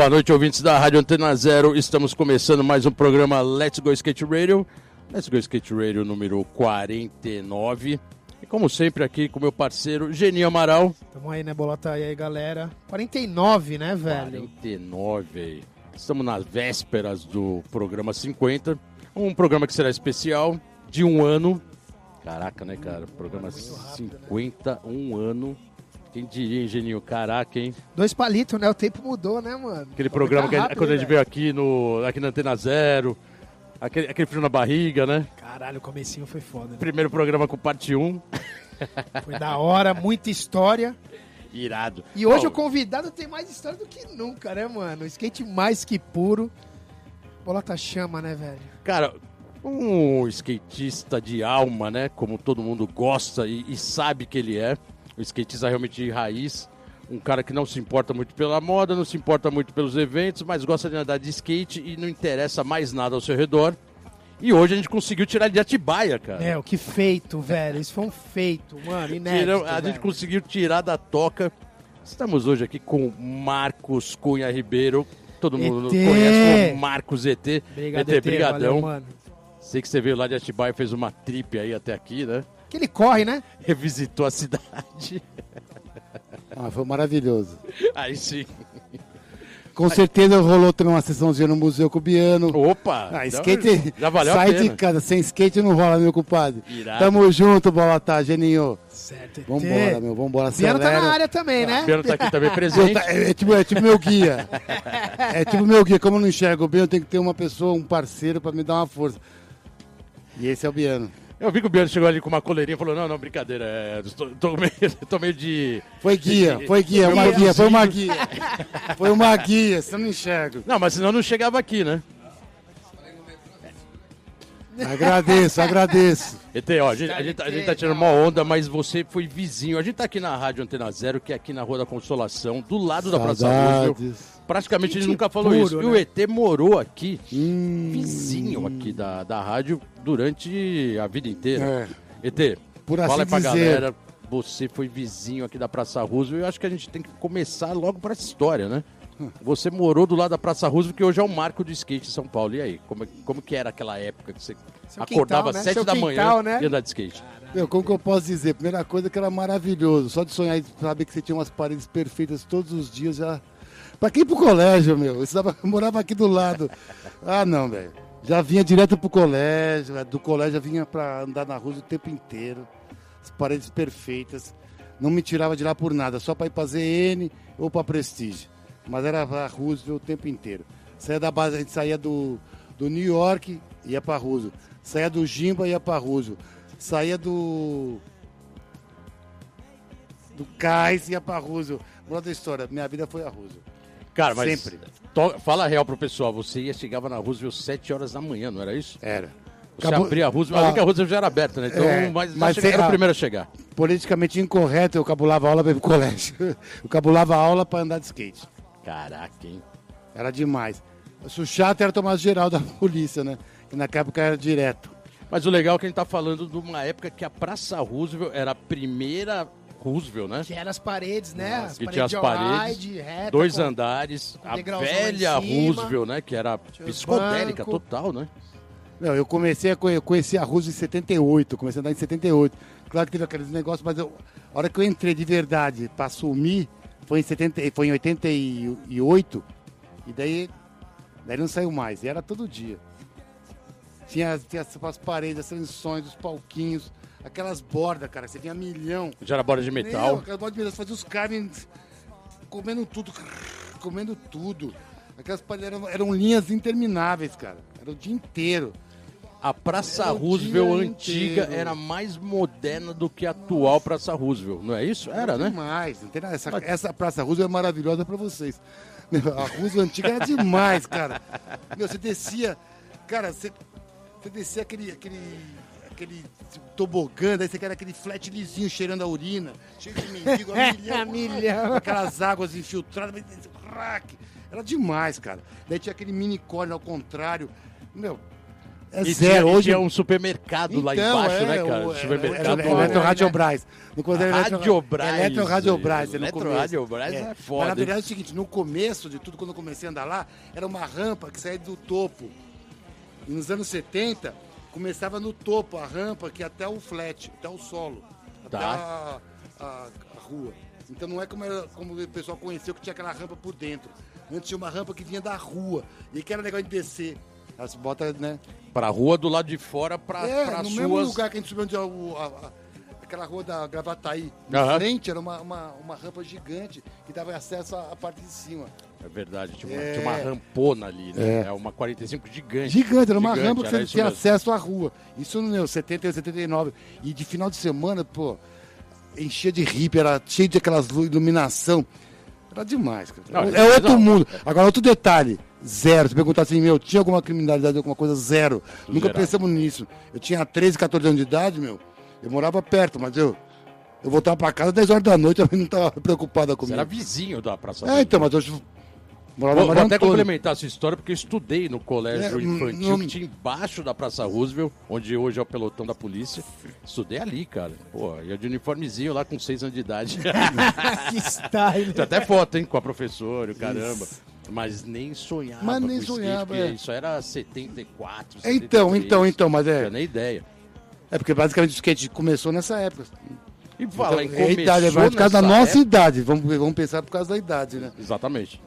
Boa noite, ouvintes da Rádio Antena Zero. Estamos começando mais um programa Let's Go Skate Radio. Let's Go Skate Radio número 49. E como sempre aqui com meu parceiro Geninho Amaral. Tamo aí, né, Bolota? E aí, galera? 49, né, velho? 49. Estamos nas vésperas do programa 50. Um programa que será especial de um ano. Caraca, né, cara? Programa 50, um ano. Quem diria, hein, Geninho? Caraca, hein? Dois palitos, né? O tempo mudou, né, mano? Aquele programa que a- rápido, quando a gente velho. veio aqui, no, aqui na Antena Zero. Aquele, aquele frio na barriga, né? Caralho, o comecinho foi foda. Né? Primeiro programa com parte 1. Foi da hora, muita história. Irado. E hoje Bom, o convidado tem mais história do que nunca, né, mano? Skate mais que puro. Bolota chama, né, velho? Cara, um skatista de alma, né? Como todo mundo gosta e, e sabe que ele é. Um skatista realmente de raiz. Um cara que não se importa muito pela moda, não se importa muito pelos eventos, mas gosta de andar de skate e não interessa mais nada ao seu redor. E hoje a gente conseguiu tirar ele de Atibaia, cara. É, o que feito, velho. Isso foi um feito, mano, inédito, a gente velho. conseguiu tirar da toca. Estamos hoje aqui com Marcos Cunha Ribeiro. Todo mundo ET. conhece como Marcos ET. Obrigado, ET, ET, brigadão. valeu, mano. Sei que você veio lá de Atibaia e fez uma trip aí até aqui, né? Que ele corre, né? Revisitou a cidade. Ah, foi maravilhoso. Aí sim. Com certeza rolou também uma sessãozinha no Museu Cubiano. Opa! Ah, skate, já valeu a sai pena. de casa, sem skate não rola, meu compadre. Irado. Tamo junto, bola tá, Geninho. Certo. Vambora, meu, vambora, Piano tá acelera. na área também, né? O Piano tá aqui também presente. tá- É, é tipo, é tipo meu guia. É tipo meu guia. Como eu não enxergo bem, eu tenho que ter uma pessoa, um parceiro pra me dar uma força. E esse é o Biano. Eu vi que o Biano chegou ali com uma coleirinha e falou: Não, não, brincadeira. É, tô, tô meio, tô meio de. Foi guia, foi guia, Foi uma um guia, foi uma guia. Foi uma guia, você não enxerga. Não, mas senão não chegava aqui, né? Agradeço, agradeço. ET, ó, a gente, a gente, tá- a gente tá tirando uma onda, mas você foi vizinho. A gente tá aqui na Rádio Antena Zero, que é aqui na Rua da Consolação, do lado da Praça. Saudades. Praticamente Que nunca falou puro, isso. E né? o ET morou aqui, Hum, vizinho aqui da, da rádio, durante a vida inteira. é. ET, Por fala assim aí pra galera, você foi vizinho aqui da Praça Roosevelt. Eu acho que a gente tem que começar logo pra essa história, né? Você morou do lado da Praça Roosevelt, que hoje é o marco do skate em São Paulo. E aí, como, é- como que era aquela época que você Seu acordava quintal, às né? Seu da quintal, manhã né? e andar de skate? Meu, como que eu posso dizer? Primeira coisa que era maravilhoso. Só de sonhar e saber que você tinha umas paredes perfeitas todos os dias já. Pra quem ir pro colégio, meu? Eu morava aqui do lado. Ah, não, velho. Já vinha direto pro colégio. é, Do colégio já vinha pra andar na rua o tempo inteiro. As paredes perfeitas. Não me tirava de lá por nada, só pra ir pra ZN ou pra Prestige. Mas era a Roosevelt o tempo inteiro. Saía da base, a gente saía do, do New York, ia pra Roosevelt. Saía do Jimba, ia pra Roosevelt. Saía do. Do Cais, ia pra Roosevelt. Moral da história, minha vida foi a Roosevelt. Cara, mas Sempre. to- fala a real pro pessoal, você ia, chegava na Roosevelt 7 horas da manhã, não era isso? Era. Você Acabou- abria a Roosevelt, Ah. ali que a Roosevelt já era aberta, né? Então, É, mas, mas você- era o ah. primeiro a chegar. Politicamente incorreto, eu cabulava aula pra ir pro colégio. Eu cabulava aula pra andar de skate. Caraca, hein? Era demais. O chato era tomar geral da polícia, né? Que naquela época era direto. Mas o legal é que a gente tá falando de uma época que a Praça Roosevelt era a primeira Roosevelt, né? Que era as paredes, né? as que tinha as de paredes, reta, Dois com- andares, com a velha. Roosevelt, né? Que era psicodélica total, né? Não, eu comecei a conhe- eu conheci a Rússia em 78, comecei a andar em 78. Claro que teve aqueles negócios, mas eu, a hora que eu entrei de verdade pra assumir foi em, 70, foi em 88, e daí, daí não saiu mais, e era todo dia. Tinha, tinha as, as paredes, as transições, os palquinhos, aquelas bordas, cara, você vinha milhão. Já era borda de metal. aquelas bordas de metal, você fazia os carnes comendo tudo, comendo tudo. Aquelas eram, eram linhas intermináveis, cara, era o dia inteiro. A Praça Era Roosevelt antiga inteiro. era mais moderna do que a atual Praça Roosevelt, não é isso? Era, né? Demais. Não tem nada. Essa, essa Praça Roosevelt é maravilhosa pra vocês. A Roosevelt antiga era demais, cara. Meu, você descia. Cara, você, você descia aquele. aquele aquele tobogã, daí você quer aquele flat lisinho cheirando a urina, cheio de mendigo, a milhão, Milhão. aquelas águas infiltradas, crack. Era demais, cara. Daí tinha aquele mini cone ao contrário. Meu, É E zero. tinha, Hoje tinha um supermercado lá Então, embaixo, é, né, cara? o- é, supermercado. é, é, Eletro Radiobras. No começo era Eletro- Radiobras. Eletro Radiobras. Eletro. Radiobras é Mas foda, na hein? verdade é o seguinte, no começo de tudo, quando eu comecei a andar lá, era uma rampa que saía do topo. E nos anos 70, começava no topo, a rampa que ia até o flat, até o solo. Até Tá. a, a- a rua. Então não é como, era, como o pessoal conheceu que tinha aquela rampa por dentro. Antes tinha uma rampa que vinha da rua. E que era legal de descer. As botas, né? Pra rua do lado de fora, pra, É, pra no suas... mesmo lugar que a gente subiu onde é a- a- aquela rua da Gravataí. Na Aham. frente era uma, uma, uma rampa gigante que dava acesso à, à parte de cima. É verdade, tinha uma, É. tinha uma rampona ali, né? É. É, uma 45 gigante. Gigante, era uma Gigante, rampa que você tinha mesmo. acesso à rua. Isso no meu 78, 79. E de final de semana, pô, enchia de hippie, era cheio de aquelas iluminação. Era demais, cara. Não, é outro não. mundo. Agora, outro detalhe. Zero. Se perguntar assim, meu, tinha alguma criminalidade, alguma coisa? Zero. Nunca zerado. pensamos nisso. Eu tinha 13, 14 anos de idade, meu. Eu morava perto, mas eu... Eu voltava pra casa 10 horas da noite, eu não estava preocupada Você comigo. era vizinho da Praça É, então, mas eu Vou, vou até complementar essa história, porque eu estudei no colégio É, infantil não- que tinha embaixo da Praça Roosevelt, onde hoje é o pelotão da polícia. Estudei ali, cara. Pô, ia de uniformezinho lá com seis anos de idade. que style. Tem até foto, hein, com a professora, o caramba. Mas nem sonhava Mas nem skate, sonhava, porque é. Isso era 74, Então, 73. então, então, mas Não é... tinha nem ideia. É porque basicamente o skate começou nessa época. E fala em Então, é idade, é começou por causa da nossa época- idade. Vamos, vamos pensar por causa da idade, né? Exatamente.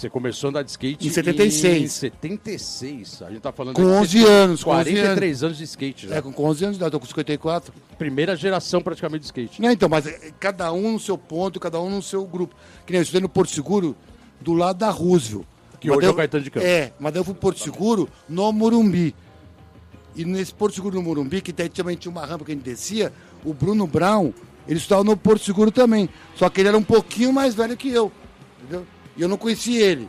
Você começou a andar de skate Em 76. Em 76. A gente tá falando Com de 11 anos, com 11 43 anos de skate já. É, com com 11 anos de idade, tô com 54. Primeira geração praticamente de skate. Não, então, mas é, cada um no seu ponto, cada um no seu grupo. Que nem eu estudei no Porto Seguro, do lado da Roosevelt. Que Mas hoje daí é o eu- Caetano de Campos. É, mas eu fui pro Porto Seguro no Morumbi. E nesse Porto Seguro no Morumbi, que também tinha uma rampa que a gente descia, o Bruno Brown, ele estudava no Porto Seguro também. Só que ele era um pouquinho mais velho que eu. Entendeu? E eu não conhecia ele.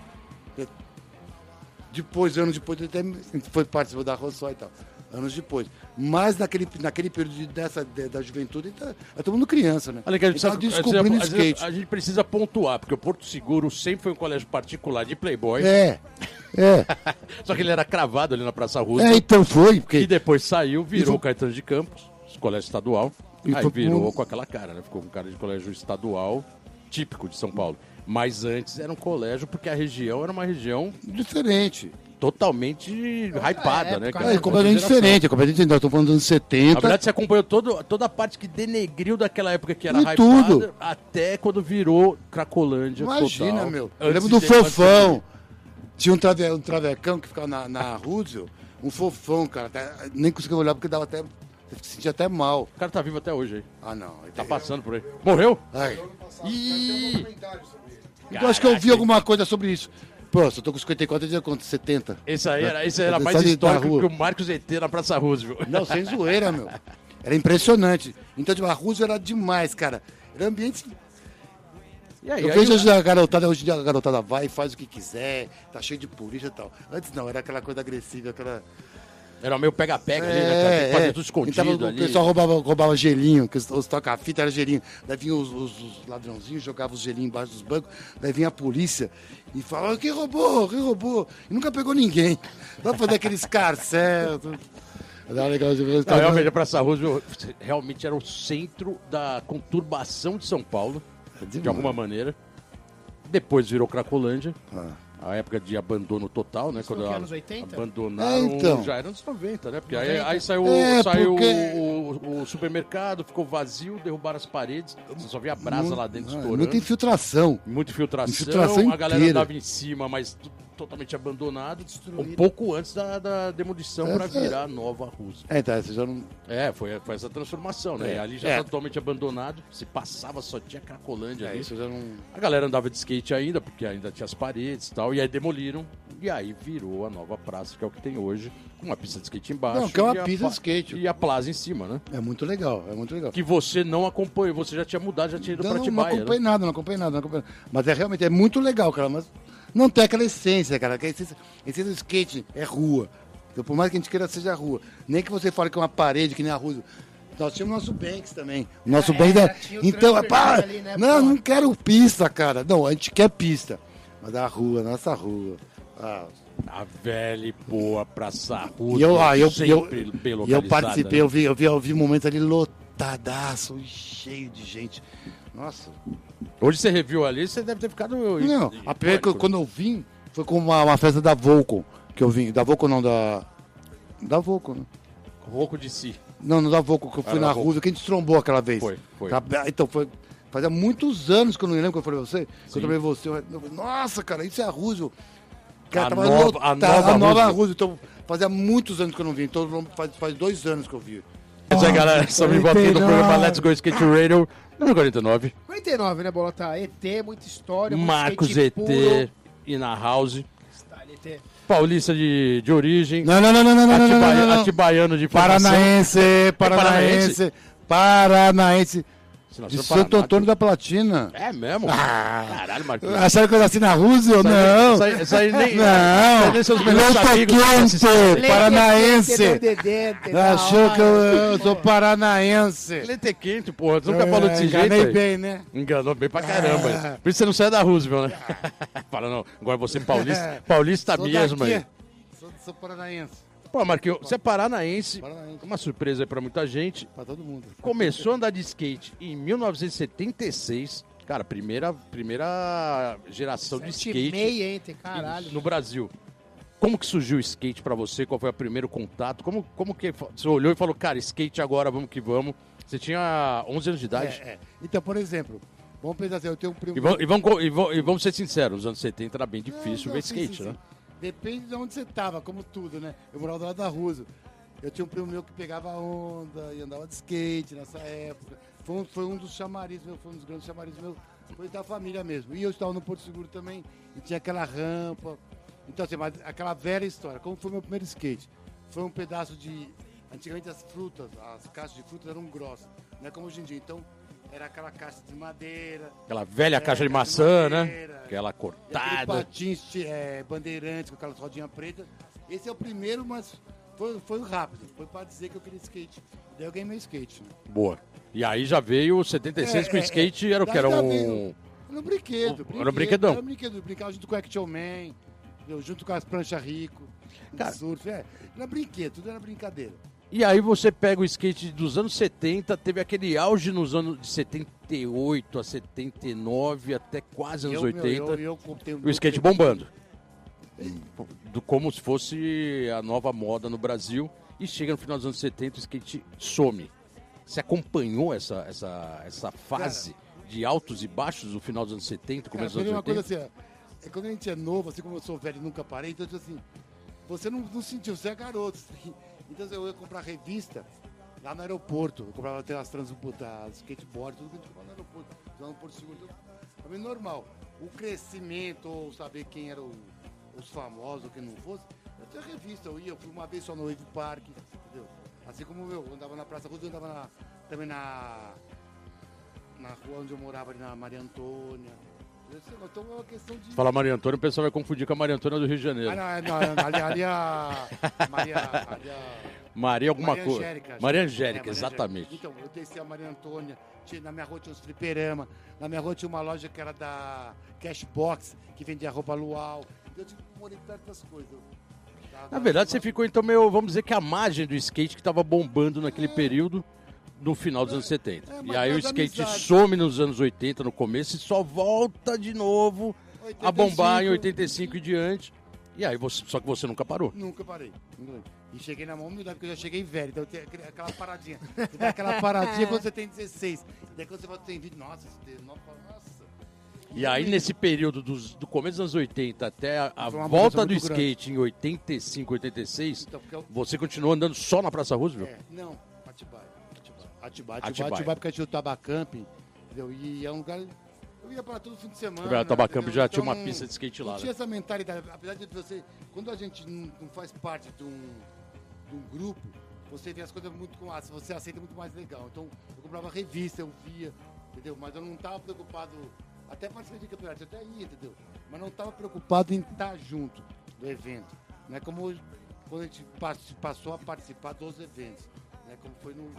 Depois, anos depois, ele até foi participar da Rossó e tal. Anos depois. Mas naquele, naquele período de- dessa, de- da juventude, tá, é todo mundo criança, né? Olha, que a gente, Ele sabe, descobrindo a, skate. a gente precisa pontuar, porque o Porto Seguro sempre foi um colégio particular de playboy. É, é. Só que ele era cravado ali na Praça É, Roosevelt. então foi, E porque depois saiu, virou foi- o Caetano de Campos, colégio estadual. E aí foi virou com aquela cara, né? Ficou com cara de colégio estadual, típico de São Paulo. Mas antes era um colégio, porque a região era uma região diferente. totalmente hypada, né, época, cara? É, completamente Outra geração. diferente, é completamente diferente. Nós estamos falando dos anos 70. Na verdade, você acompanhou todo, toda a parte que denegriu daquela época que era E hypada, tudo. até quando virou Cracolândia Imagina, total. meu. Eu Antes lembro do de- fofão. Tinha um, trave, um travecão que ficava na, na Roosevelt. Um fofão, cara. até- Nem conseguia olhar porque dava até. Se sentia até mal. O cara tá vivo até hoje aí. Ah, não. Tá passando por aí. Morreu? Ai. Ih! Eu acho que eu vi alguma coisa sobre isso. Pô, se eu tô com 54, eu tinha quanto? 70? Esse aí era, esse era mais de- histórico que o Marcos ET na Praça Roosevelt. Não, sem zoeira, meu. Era impressionante. Então, tipo, a Roosevelt era demais, cara. Era ambiente E aí, Eu aí vejo hoje a garotada, hoje em dia a garotada vai e faz o que quiser, tá cheio de polícia e tal. Antes não, era aquela coisa agressiva, aquela. Era meio pega-pega ali, né? cara? Tem que fazer tudo escondido Então, ali. O pessoal roubava, roubava gelinho, que os, os toca-fita era gelinho. Daí vinham os, os- os ladrãozinhos, jogavam os gelinhos embaixo dos bancos. Daí vinha a polícia e falava: quem roubou? Quem roubou? E nunca pegou ninguém. Dá pra fazer aquele escarcel. tudo. Era legal de ver. Não, realmente, a Praça Roosevelt realmente era o centro da conturbação de São Paulo, de alguma maneira. Depois virou Cracolândia. Ah. A época de abandono total, né? foi Quando anos 80? abandonaram. É, então. Já era anos 90, né? Porque aí, 90. aí saiu, É, saiu porque- o, o- o supermercado, ficou vazio, derrubaram as paredes. Você só via brasa lá dentro Ah, estourando. Muita infiltração. Muita infiltração, Infiltração a galera inteira. andava em cima, mas tu- totalmente abandonado. Destruído. Um pouco antes da, da demolição É, para é. virar a nova Rússia. É, tá, você já não. É, foi, foi essa transformação, né? É. Ali já É. tá totalmente abandonado. Se passava, só tinha Cracolândia É, ali. isso já não. A galera andava de skate ainda, porque ainda tinha as paredes e tal. E aí demoliram. E aí virou a nova praça, que é o que tem hoje, com uma pista de skate embaixo. Não, que é uma pista de skate. E a plaza em cima, né? É muito legal, é muito legal. Que você não acompanhou, você já tinha mudado, já tinha ido Não, pra não, não acompanhei né? nada, não acompanhei nada, não acompanhei nada. Mas é realmente é muito legal, cara. Mas não tem aquela essência, cara. A essência, a essência do skate é rua. Então, por mais que a gente queira seja rua. Nem que você fale que é uma parede, que nem a rua. Nós tínhamos nosso Banks também. O nosso É, Banks é. o Então, é pá, ali, né, não, pô? não quero pista, cara. Não, a gente quer pista. Mas a rua, nossa rua. Ah, A velha e boa Praça Rússia, E eu, ah, eu, eu, eu participei, né? eu vi, eu vi, eu vi momentos ali lotadaço, cheio de gente. Nossa. Hoje você reviu ali, você deve ter ficado... Não, a primeira que eu- quando eu vim foi com uma, uma festa da Volcom, que eu vim. Da Volcom não, da. Da Volcom, né? Rouco de si. Não, não da Volcom, que eu fui Era na da Volcom. Rússia, que a gente trombou aquela vez. Foi, foi. Tá, Então, foi. Fazia muitos anos que eu não lembro que eu falei pra você. Que Sim. eu falei pra você. eu- eu- Nossa, cara, isso é a Rússia. Cara, A tava nova- a nova a nova Rússia. Então, fazia muitos anos que eu não vi. Então, faz, faz dois anos que eu vi. É isso aí, galera. Estamos de volta aqui no 49. programa Let's Go Skate Radio, número 49. 49, né, Bolota? ET, muita história, muito Marcos ET puro. e na House. Style ET. Paulista de, de origem. Não, não, não, não, não, não, não, não, Atibaia- não, não. Atibaiano de formação. Paranaense, paranaense? Paranaense, Paranaense. De Santo Paraná. Antônio da Platina. É mesmo? Ah. Caralho, Marquinhos. Acharam que eu nasci na Rússia? Isso aí- Não. Isso aí, isso aí nem, isso Não. aí nem seus melhores amigos. quente, paranaense. Achou que eu, eu sou paranaense. Leite quente, porra. Você nunca falou desse jeito, enganei bem, né? Enganou bem pra caramba. Ah. Por isso você não sai da Roosevelt, né? Para não. Agora você é paulista. Paulista mesmo aí. Sou, sou paranaense. Pô, Marquinhos, você é paranaense. Paranaense. Uma surpresa aí pra muita gente. Pra todo mundo. Começou a andar de skate em 1976. Cara, primeira, primeira geração de Sete e skate meia, hein? Tem caralho. no Brasil. Como que surgiu o skate pra você? Qual foi o primeiro contato? Como, como que você olhou e falou, cara, skate agora, vamos que vamos. Você tinha 11 anos de idade. É, é. Então, por exemplo, vamos pensar assim, eu tenho um primo... E, vamos, e, vamos, e, vamos, e vamos ser sinceros, nos anos 70 era bem difícil Não, ver sim, skate, sim, né? sim. Depende de onde você tava, como tudo, né? Eu morava do lado da Rússia. Eu tinha um primo meu que pegava onda e andava de skate nessa época. Foi um, foi um dos chamarizes, meu, foi um dos grandes chamarizes meus. Foi da família mesmo. E eu estava no Porto Seguro também, e tinha aquela rampa. Então, assim, mas aquela velha história. Como foi meu primeiro skate? Foi um pedaço de. Antigamente as frutas, as caixas de frutas eram grossas, não é como hoje em dia. Então, era aquela caixa de madeira, Aquela velha É, caixa de caixa de maçã, né? madeira. Aquela e aquele cortada. patins é, bandeirantes com aquelas rodinhas pretas. Esse é o primeiro, mas foi, foi rápido. Foi para dizer que eu queria skate. Daí eu ganhei meu skate. Né? Boa. E aí já veio o 76 com o É, é, skate, é. era o que? Era um... Era um brinquedo. Era um brinquedão. Era um brinquedo. Brincava junto com o Action Man, junto com as pranchas rico, Cara. surf. É, era brinquedo, tudo era brincadeira. E aí você pega o skate dos anos 70, teve aquele auge nos anos de 78 a 79, até quase anos Eu, meu, 80. eu, eu, o skate bombando. Do, como se fosse a nova moda no Brasil. E chega no final dos anos 70, o skate some. Você acompanhou essa, essa, essa fase de altos e baixos no final dos anos 70, Cara, começo pra dos anos uma 80? coisa assim, ó, é quando a gente é novo, assim como eu sou velho e nunca parei, então tipo assim, você não, não sentiu, você é garoto. Então eu ia comprar revista lá no aeroporto, eu comprava até as transbutas, skateboard, tudo que a gente comprava no aeroporto, lá no Porto Seguro. Pra mim normal. O crescimento, ou saber quem eram os famosos, quem não fosse, eu tinha revista, eu ia, eu fui uma vez só no Wave Park, entendeu? Assim como eu, eu andava na Praça Rosa, eu andava na- também na na rua onde eu morava, ali na Maria Antônia. Então é uma questão de. Fala Maria Antônia, o pessoal vai confundir com a Maria Antônia do Rio de Janeiro. Ah, não, não, ali, ali a. Maria. Ali a Maria alguma Maria coisa. Angélica. Maria É, Angélica, Maria exatamente. Então, eu desci a Maria Antônia, tinha, na minha rua tinha uns fliperama, na minha rua tinha uma loja que era da Cashbox, que vendia roupa luau. Eu tipo, morei perto das coisas. Na verdade, você ficou então meio, vamos dizer que a margem do skate que estava bombando naquele período no final dos anos 70. É, e mas aí o skate amizades. some nos anos 80 no começo e só volta de novo a bombar em 85 e diante. E aí você, só que você nunca parou. Nunca parei. E cheguei na mão humildade, porque eu já cheguei velho. Então aquele- aquela paradinha. Você dá aquela paradinha quando você tem 16. Daí quando você que tem 20, nossa, você tem 9, nossa. E aí nesse período dos- do começo dos anos 80 até a, a volta do muito grande. skate em 85, 86, Então, eu, você continuou andando só na Praça Roosevelt? É, não, Atibaia. Atibaia, Atibaia, Atibaia. Porque tinha o Tabacamping, entendeu? E é um lugar... Eu ia para todo fim de semana. O Tabacamp já tinha Então, uma pista de skate lá, Não né? tinha essa mentalidade, apesar de você... Quando a gente não, não faz parte de um, de um grupo, você vê as coisas muito com... ah, Você aceita muito mais legal. Então, eu comprava revista, eu via, entendeu? Mas eu não estava preocupado... Até participei de campeonato, eu até ia, entendeu? Mas não estava preocupado em estar junto do evento. Não é como quando a gente pass- passou a participar dos eventos. Né? Como foi no,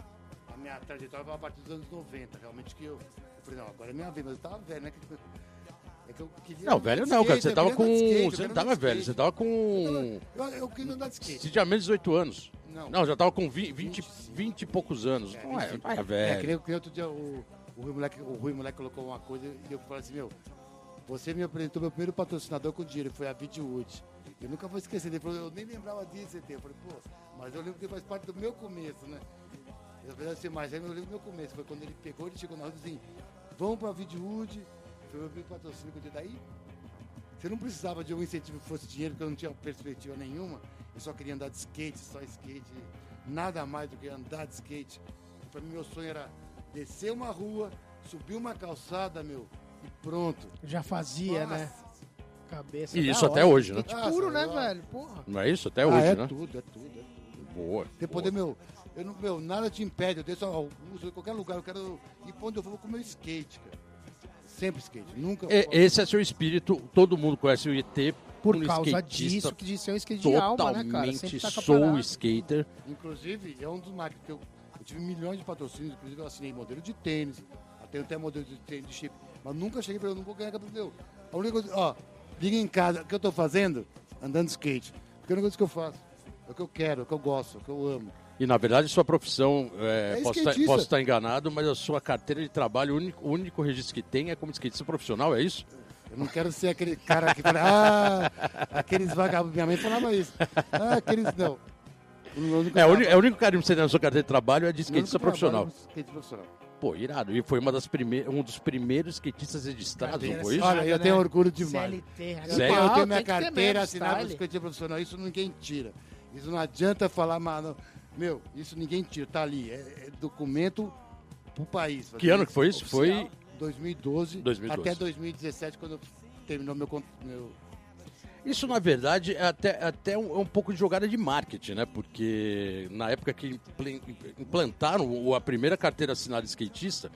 minha trajetória foi a partir dos anos 90, realmente que eu, eu falei, não, agora é minha vez, mas eu estava velho, né? É que eu queria Não, velho não, cara. skate, Você eu tava com. skate, eu Você não tava velho, você tava com. Eu, eu queria andar de skate. Você tinha menos de 18 anos. Não. Não, já tava com 20, 20, 20 e poucos anos. Não é, não é É, velho. que nem, que nem outro dia o, o, Rui Moleque, o Rui Moleque colocou uma coisa e eu falei assim, meu, você me apresentou meu primeiro patrocinador com dinheiro, foi a Videowood. Eu nunca vou esquecer, ele falou, eu nem lembrava disso. Eu falei, pô, mas eu lembro que faz parte do meu começo, né? Eu falei assim, mas aí eu lembro do meu começo, foi quando ele pegou, ele chegou na rua e disse assim, vamos pra Videowood, foi meu primeiro patrocínio, que eu daí você não precisava de um incentivo que fosse dinheiro, porque eu não tinha perspectiva nenhuma. Eu só queria andar de skate, só skate. Nada mais do que andar de skate. Para mim, meu sonho era descer uma rua, subir uma calçada, meu, e pronto. Já fazia, Nossa. né? Cabeça. E isso hora. até hoje, né? Skate puro, né, lá. velho? Porra. Não é isso? Até Ah, hoje, é né? tudo, é tudo, é tudo. Boa. Tem poder, meu, eu não, meu, nada te impede. Eu desço ao uso em qualquer lugar, eu quero ir pra onde eu vou com o meu skate, cara. Sempre skate, nunca. E- Esse é seu espírito, todo mundo conhece o ET Por um causa skatista disso, que de ser um skate de alma, né, cara? totalmente Sempre tá com a sou skater. Inclusive, é um dos marcos que eu, eu tive milhões de patrocínios, inclusive eu assinei modelo de tênis, tenho até modelo de tênis de chip, mas nunca cheguei para eu não vou ganhar meu. A única coisa, ó, liga em casa, o que eu tô fazendo? Andando de skate. Porque é a única coisa que eu faço. É o que eu quero, é o que eu gosto, é o que eu amo. E na verdade, sua profissão, é, É posso, estar, skatista. posso estar enganado, mas a sua carteira de trabalho, o único, o único registro que tem é como skatista profissional, é isso? Eu não quero ser aquele cara que fala, ah, aqueles vagabundos. Minha mãe falava isso. Ah, aqueles. Não. O único É, o, trabalho- é o único carinho que você tem na sua carteira de trabalho é de único skatista profissional. é skate profissional. Pô, irado. E foi uma das um dos primeiros skatistas registrados, não foi isso? Olha, eu tenho orgulho demais. CLT. Eu tenho, eu tenho minha carteira assinada por skatismo profissional, isso ninguém tira. Isso não adianta falar, mano. Meu, isso ninguém tira, tá ali. É, é documento pro país. Que ano que foi isso? Foi 2012, 2012. até 2017, quando terminou meu, meu Isso, na verdade, é até, até um, é um pouco de jogada de marketing, né? Porque na época que impl- implantaram a primeira carteira assinada de skatista,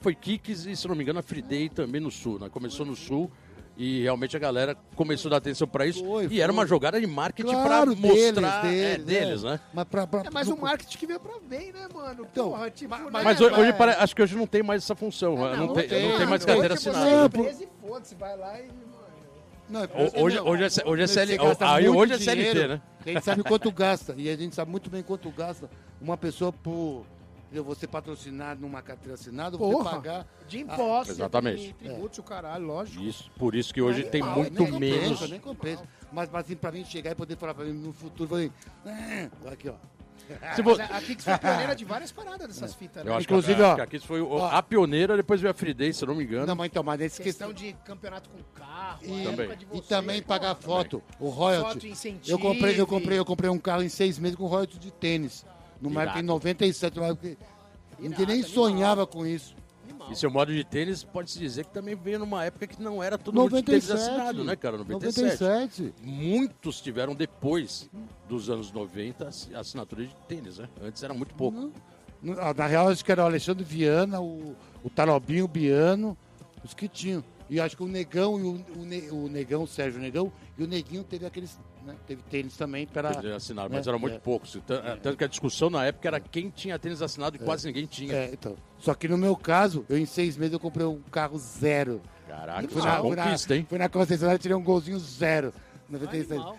foi Kicks e, se não me engano, a Free Day também no Sul, né? Começou no Sul e realmente a galera começou a dar atenção pra isso. Foi, e era foi. uma jogada de marketing Claro, pra mostrar deles, é, deles, deles, é. né? Mas pra, pra, É mais um marketing que veio pra bem, né, mano? Então, Porra, tipo, mas- né, Mas hoje, hoje pare- acho que hoje não tem mais essa função. né? não, tem, tem, não tem mais não. carteira você assinada. é Não, e foda-se, vai lá e... Não, é Hoje, não. hoje, é, hoje é Você CL, gasta aí hoje é CLT, né? A gente sabe quanto gasta. E a gente sabe muito bem quanto gasta uma pessoa por entendeu? você patrocinar numa carteira assinada, você Porra. pagar. De impostos, exatamente. de tributos, o caralho, lógico. Isso, por isso que hoje tem Ah, muito nem menos. Compensa, nem compensa. Mas, mas assim, pra mim chegar e poder falar pra mim no futuro, falei, "Ah", aqui ó. Se vo- Mas a Kicks foi pioneira de várias paradas dessas fitas, né? Eu acho Inclusive, que a, ó, que a Kiss foi ó. a pioneira, depois veio a Day, se eu não me engano. Não, mas então, mas nesse Questão questão. de campeonato com carro, E, Também. de e também pô, pagar foto, o Foto, royalty. incentivo. Eu comprei, eu comprei, eu comprei um carro em seis meses com royalty de tênis. Numa época em Irado. 97, uma época que ninguém nem sonhava com isso. E seu modo de tênis, pode-se dizer que também veio numa época que não era todo mundo de tênis 97. assinado, né, cara? 97. 97. Muitos tiveram depois dos anos 90 ass- assinatura de tênis, né? Antes era muito pouco. Ah, Na real, acho que era o Alexandre Viana, o, o Tarobinho o Biano, os que tinham. E acho que o Negão e o, o, o Negão, o Sérgio Negão, e o Neguinho teve aqueles. Né, teve tênis também para. Assinaram, mas é, eram muito é. poucos. Tan- Tanto que a discussão na época era quem tinha tênis assinado e quase ninguém tinha. É, então. Só que no meu caso, eu em seis meses eu comprei um carro zero. Caraca, isso é na, conquista, hein? fui na concessionária e tirei um golzinho zero. 97. Animal.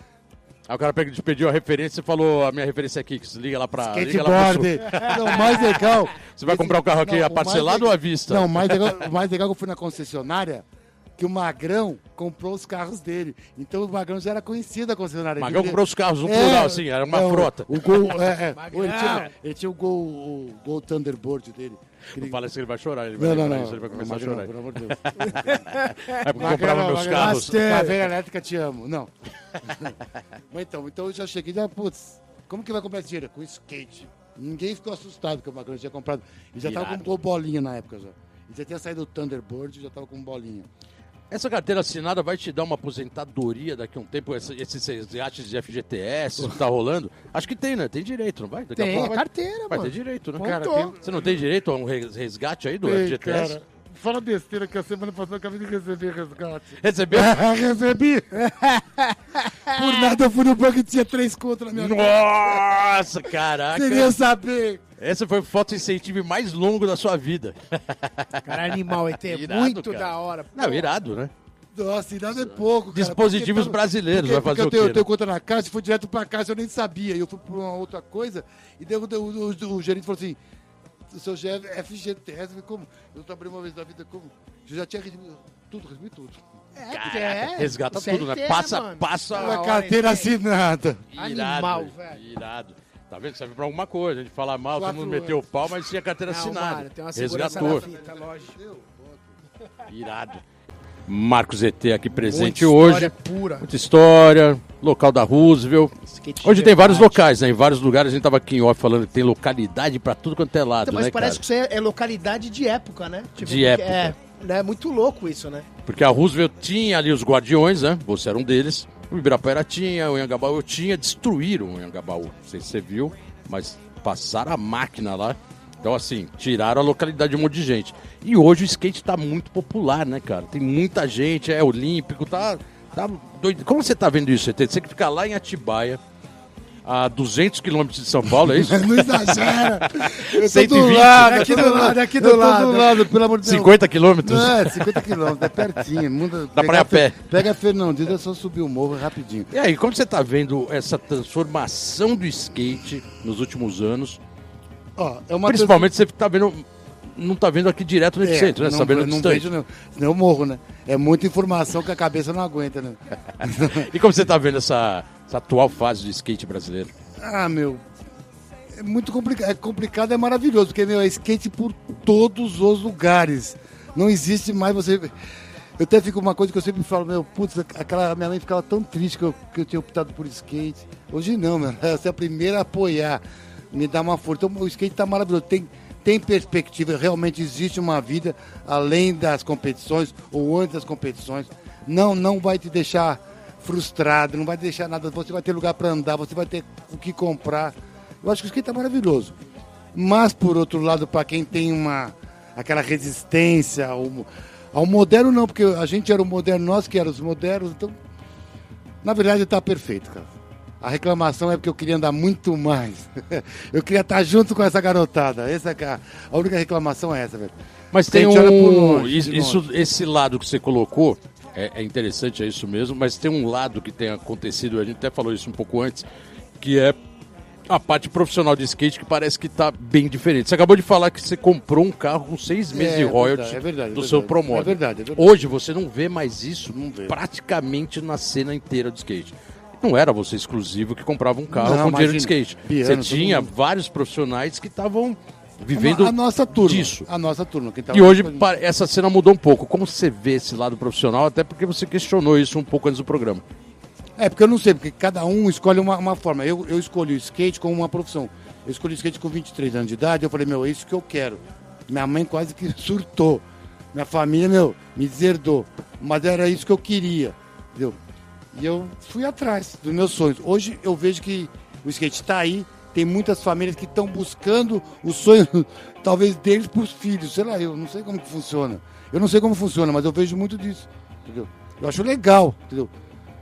Aí o cara pediu a referência e falou: a minha referência é aqui, que se liga lá pra. Liga lá Skateboard. Não, o mais legal. Você vai comprar o carro aqui Não, a parcelado legal- ou à vista? Não, o mais legal, o mais legal é que eu fui na concessionária, que o Magrão comprou os carros dele. Então o Magrão já era conhecido da concessionária. Magrão Ele- comprou os carros, um É, plural, assim, era uma é, o- frota. O, gol, é, é. Ele, tinha, ele tinha o gol, o gol Thunderbird dele. Que Não ele- fala isso que ele vai chorar, ele vai Não, não, lembrar não. isso, ele vai começar Magrão, a chorar. pelo amor de Deus. É porque Magrão, comprava meus Magrão. carros. Master. Caveira elétrica, te amo. Não. Mas então, então eu já cheguei e já, putz, como que vai comprar esse dinheiro? Com skate. Ninguém ficou assustado que o Magrão tinha comprado. E já tava Irado. com bolinha na época já. E já tinha saído o Thunderbird e já tava com bolinha. Essa carteira assinada vai te dar uma aposentadoria daqui a um tempo, esse- esses resgates de FGTS que tá rolando? Acho que tem, né? Tem direito, não vai? Daqui Tem, a pouco vai, carteira, vai mano. ter direito, né? Cara, tem- Você não tem direito a um res- resgate aí do FGTS? cara, fala besteira que a semana passada eu acabei de receber resgate. Recebeu? Recebi! Por nada eu fui no banco e tinha três contra na minha Nossa, caraca! Queria saber! Esse foi o foto incentivo mais longo da sua vida. Cara, animal, ET. Irado, muito cara. da hora. Não, irado, né? Nossa, nada é pouco, cara. Dispositivos Porque- brasileiros, porque, vai fazer porque eu tenho, quê, eu tenho né? conta na caixa, fui direto pra caixa, eu nem sabia. E eu fui pra uma outra coisa, e daí o, o, o- o gerente falou assim, o seu chefe é FGTS, como? Eu trabalhei uma vez na vida, como? Eu já tinha recebido tudo, recebi tudo. É, Caraca, é. resgata tudo, né? Passa, mano? passa Uma carteira assinada. Animal, Irado, velho. Irado. Tá vendo? Serve pra alguma coisa. A gente fala mal, todo mundo meteu o pau, mas tinha carteira Não, assinada. mano, tem uma segurança Resgatou. fita, lógico. Irado. Marcos ET aqui presente Muita hoje. história pura. Muita história, local da Roosevelt. Skate Hoje tem vários locais, né? Em vários lugares a gente tava aqui em off falando que tem localidade pra tudo quanto é lado, Então, mas né, parece cara? que isso é, é localidade de época, né? Tipo, De época. É, né? muito louco isso, né? Porque a Roosevelt tinha ali os guardiões, né? Você era um deles. O Ibirapuera tinha, o Anhangabaú tinha, destruíram o Anhangabaú. Não sei se você viu, mas passaram a máquina lá. Então, assim, tiraram a localidade de um monte de gente. E hoje o skate tá muito popular, né, cara? Tem muita gente, é olímpico, tá, tá doido. Como você tá vendo isso? Você que fica lá em Atibaia, a 200 quilômetros de São Paulo, é isso? Não exagera. Eu tô 120. do lado, Aqui do lado, aqui do lado. do lado, pelo amor de Deus. 50 quilômetros? Não, é 50 quilômetros, é pertinho. Muda, Dá pra ir a pé. Pega a Fernandina, é só subir o morro rapidinho. E aí, como você tá vendo essa transformação do skate nos últimos anos? Ó, é uma Principalmente você tá vendo. Não tá vendo aqui direto no É, centro, né? Você não, vendo não distante. vejo, não. Senão eu morro, né? É muita informação que a cabeça não aguenta, né? E como você tá vendo essa, essa atual fase do skate brasileiro? Ah, meu. É muito complicado. É complicado, é maravilhoso, porque, meu, é skate por todos os lugares. Não existe mais você. Eu até fico uma coisa que eu sempre falo, meu, putz, aquela minha mãe ficava tão triste que eu, que eu tinha optado por skate. Hoje não, meu. Você é a primeira a apoiar, me dá uma força. Então, o skate tá maravilhoso. Tem, tem perspectiva, realmente existe uma vida além das competições ou antes das competições. Não, não vai te deixar frustrado, não vai deixar nada. Você vai ter lugar para andar, você vai ter o que comprar. Eu acho que o skate tá maravilhoso. Mas, por outro lado, para quem tem uma aquela resistência ao, ao moderno, não, porque a gente era o moderno, nós que éramos modernos, então, na verdade, tá perfeito, cara. A reclamação é porque eu queria andar muito mais. eu queria estar junto com essa garotada. Essa é a, a única reclamação é essa, velho. Mas tem um. longe, isso, esse lado que você colocou é, é interessante, é isso mesmo, mas tem um lado que tem acontecido, a gente até falou isso um pouco antes, que é a parte profissional de skate que parece que tá bem diferente. Você acabou de falar que você comprou um carro com seis meses É, de é royalties é verdade, é do verdade. seu promotor. É é. Hoje você não vê mais isso Não vê. praticamente na cena inteira do skate. Não era você exclusivo que comprava um carro Não, com dinheiro de skate. Piano, você tinha mundo. vários profissionais que estavam vivendo a nossa turma. disso. A nossa turma. E hoje pa- essa cena mudou um pouco. Como você vê esse lado profissional? Até porque você questionou isso um pouco antes do programa. É, porque eu não sei, porque cada um escolhe uma, uma forma. Eu, eu escolhi o skate como uma profissão. Eu escolhi o skate com 23 anos de idade, eu falei, meu, é isso que eu quero. Minha mãe quase que surtou. Minha família, meu, me deserdou. Mas era isso que eu queria, entendeu? E eu fui atrás dos meus sonhos. Hoje eu vejo que o skate está aí, tem muitas famílias que estão buscando o sonho, talvez, deles para os filhos. Sei lá, eu não sei como que funciona. Eu não sei como funciona, mas eu vejo muito disso, entendeu? Eu acho legal, entendeu?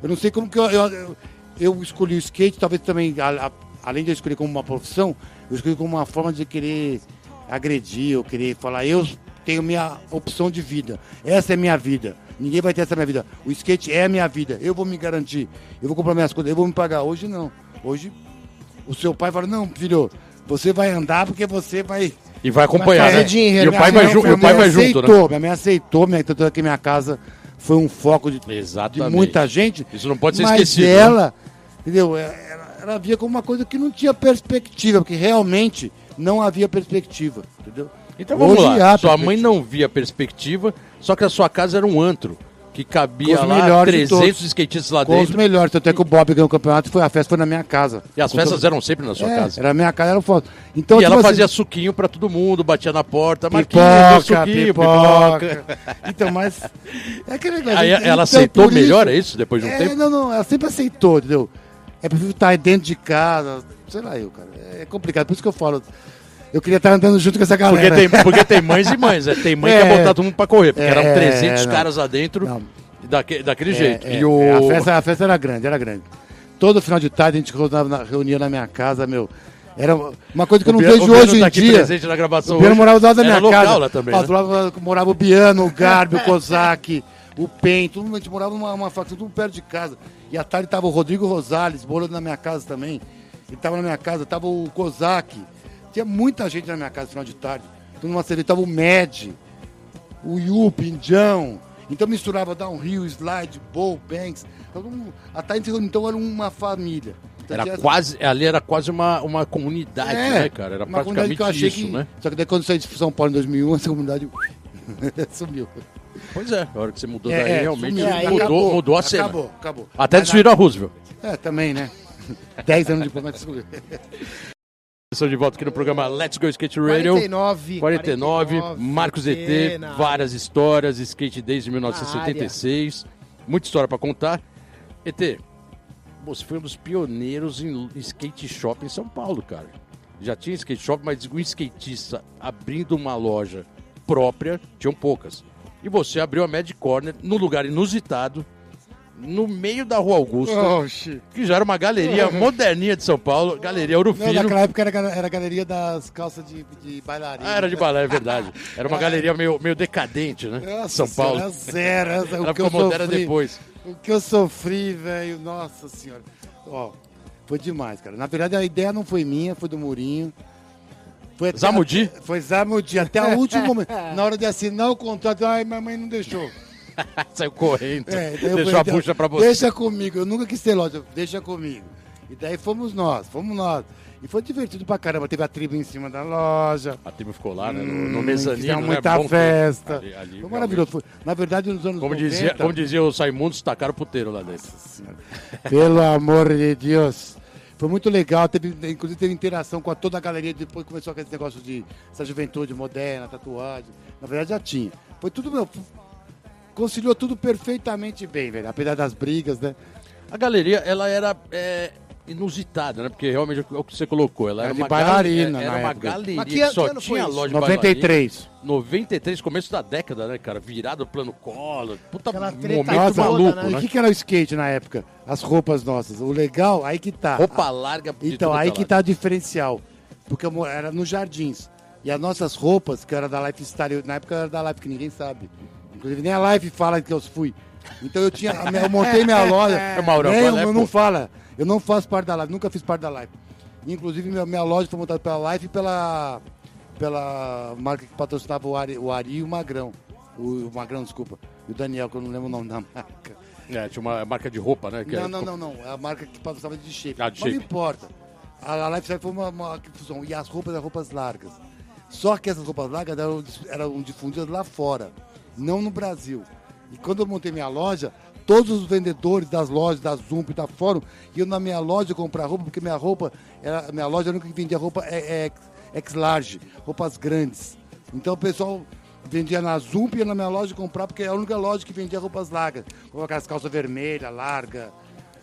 Eu não sei como que eu, eu, eu, eu escolhi o skate, talvez também, a- a- além de eu escolher como uma profissão, eu escolhi como uma forma de querer agredir, ou querer falar, eu tenho minha opção de vida, essa é minha vida, ninguém vai ter essa minha vida, o skate é a minha vida, eu vou me garantir, eu vou comprar minhas coisas, eu vou me pagar. Hoje não, hoje o seu pai fala, não, filho, você vai andar porque você vai E vai acompanhar, fazer né? dinheiro, e o né? pai vai, Minha ju- o pai mãe vai junto, né? aceitou, Minha mãe aceitou, minha, tanto é que minha casa foi um foco de, de muita gente. Isso não pode ser mas esquecido, né? ela, entendeu? É, Ela, ela via como uma coisa que não tinha perspectiva, porque realmente não havia perspectiva, entendeu? Então vamos Hoje lá. Sua mãe não via perspectiva, só que a sua casa era um antro. Que cabia os lá melhores de 300 todos. skatistas lá Com os dentro. melhores, tanto é que o Bob ganhou o campeonato, foi, a festa foi na minha casa. E as Com festas todo- eram sempre na sua É, casa. Era minha casa, era foto. Então, e ela tipo assim, fazia suquinho pra todo mundo, batia na porta, pipoca, suquinho, pipoca. Então, mas. É aquele negócio. Aí Então, ela aceitou melhor, é isso, depois de um é, tempo? Não, não, ela sempre aceitou, entendeu? É preciso estar dentro de casa, sei lá eu, cara. É complicado, por isso que eu falo. Eu queria estar andando junto com essa Porque galera. tem, porque tem mães e mães, né? Tem mãe que É. quer botar todo mundo pra correr, porque É, eram 300 não. caras lá dentro, Não. daque- daquele É, jeito. é, e o... é, a, festa, a festa era grande, era grande. Todo final de tarde a gente reunia na, reunia na minha casa, meu. Era uma coisa que eu não vejo hoje tá em dia. presente na gravação O Biano hoje. morava do lado da Era minha local casa. lá também, né? do lado morava o Biano, o Garbi, o Kozak, o PEN, todo mundo, a gente morava numa uma facção tudo perto de casa. E à tarde tava o Rodrigo Rosales, morando na minha casa também. Ele tava na minha casa, tava o Kozak. Tinha muita gente na minha casa no final de tarde. Então numa cerveja tava o Med, o Yu, Pinjão. Então misturava downhill, slide, bowl, banks. A então era uma família. Então tinha Era essa- quase, ali era quase uma, uma comunidade, né, cara? Era praticamente isso, que... né? Só que daí quando eu saí de São Paulo em 2001, essa comunidade sumiu. Pois é, a hora que você mudou É, daí, é, realmente sumiu. aí mudou, Acabou, mudou a cena. Acabou, acabou. Até destruíram a Roosevelt. É, também, né? Dez anos depois, mas sumiu. Estou de volta aqui no programa Let's Go Skate Radio. 49. 49, Marcos ET, várias histórias, skate desde 1976, muita história pra contar. ET, você foi um dos pioneiros em skate shop em São Paulo, cara. Já tinha skate shop, mas um skatista abrindo uma loja própria, tinham poucas. E você abriu a Mad Corner num lugar inusitado, no meio da Rua Augusta, Oxi. que já era uma galeria moderninha de São Paulo, Galeria Ouro Não, Filho. naquela época era, era a galeria das calças de, de bailarina. Ah, era de balé, é verdade. Era uma galeria meio, meio decadente, né? Nossa São Paulo. Senhora, zero. essa- Ela o que eu ficou moderna sofri, depois. O que eu sofri, velho, nossa senhora. Ó, foi demais, cara. Na verdade, a ideia não foi minha, foi do Murinho. Foi Zamudi? Foi Zamudi, até o último momento. Na hora de assinar o contrato, ai, minha mãe não deixou. Saiu correndo. É, eu Deixou falei, a bucha pra você. Deixa comigo, eu nunca quis ter loja, deixa comigo. E daí fomos nós, fomos nós. E foi divertido pra caramba, teve a tribo em cima da loja. A tribo ficou lá, né? No, Hum, no mezanino, fizemos né? muita que- festa. ali- ali, foi maravilhoso. Foi- na verdade, nos anos Como 90... dizia, como dizia o Saimundos, tacaram o puteiro lá dentro. Pelo amor de Deus. Foi muito legal, teve, inclusive teve interação com a, toda a galeria, depois começou aquele negócio de essa juventude moderna, tatuagem. Na verdade já tinha. Foi tudo, meu, conciliou tudo perfeitamente bem, velho. Apesar das brigas, né? A galeria, ela era é, inusitada, né? Porque realmente é o que você colocou. Ela Era era, de uma bailarina Era na uma época. galeria Mas que que, só tinha isso? loja de bailarina. 93. 93, começo da década, né, cara? Virado plano colo. Puta Aquela momento toda, maluco, né? E né? o que, que era o skate na época? As roupas nossas. O legal, aí que tá. Roupa larga. de Então, aí que lado. tá o diferencial. Porque era nos jardins. E as nossas roupas, que era da Lifestyle, na época era da Life, que ninguém sabe. Inclusive, nem a Life fala que eu fui. Então eu tinha. Eu montei minha loja. É, Mauro, Nem, é, eu pô? não fala. Eu não faço parte da Life, nunca fiz parte da Life. Inclusive, minha, minha loja foi montada pela Life e pela, pela marca que patrocinava o Ari, o Ari e o Magrão. O, o Magrão, desculpa. E o Daniel, que eu não lembro o nome da marca. É, tinha uma marca de roupa, né? Não, não, não, não. É a marca que patrocinava de shape. Ah, de Mas não shape. importa. A, a Lifestyle foi uma, uma fusão. E as roupas eram roupas largas. Só que essas roupas largas eram, eram difundidas lá fora, não no Brasil. E quando eu montei minha loja, todos os vendedores das lojas, da Zump da Fórum, iam na minha loja comprar roupa, porque minha roupa, era, minha loja nunca vendia roupa é, é, X-large, roupas grandes. Então o pessoal vendia na Zump e ia na minha loja comprar, porque é a única loja que vendia roupas largas. Com aquelas calças vermelhas, largas.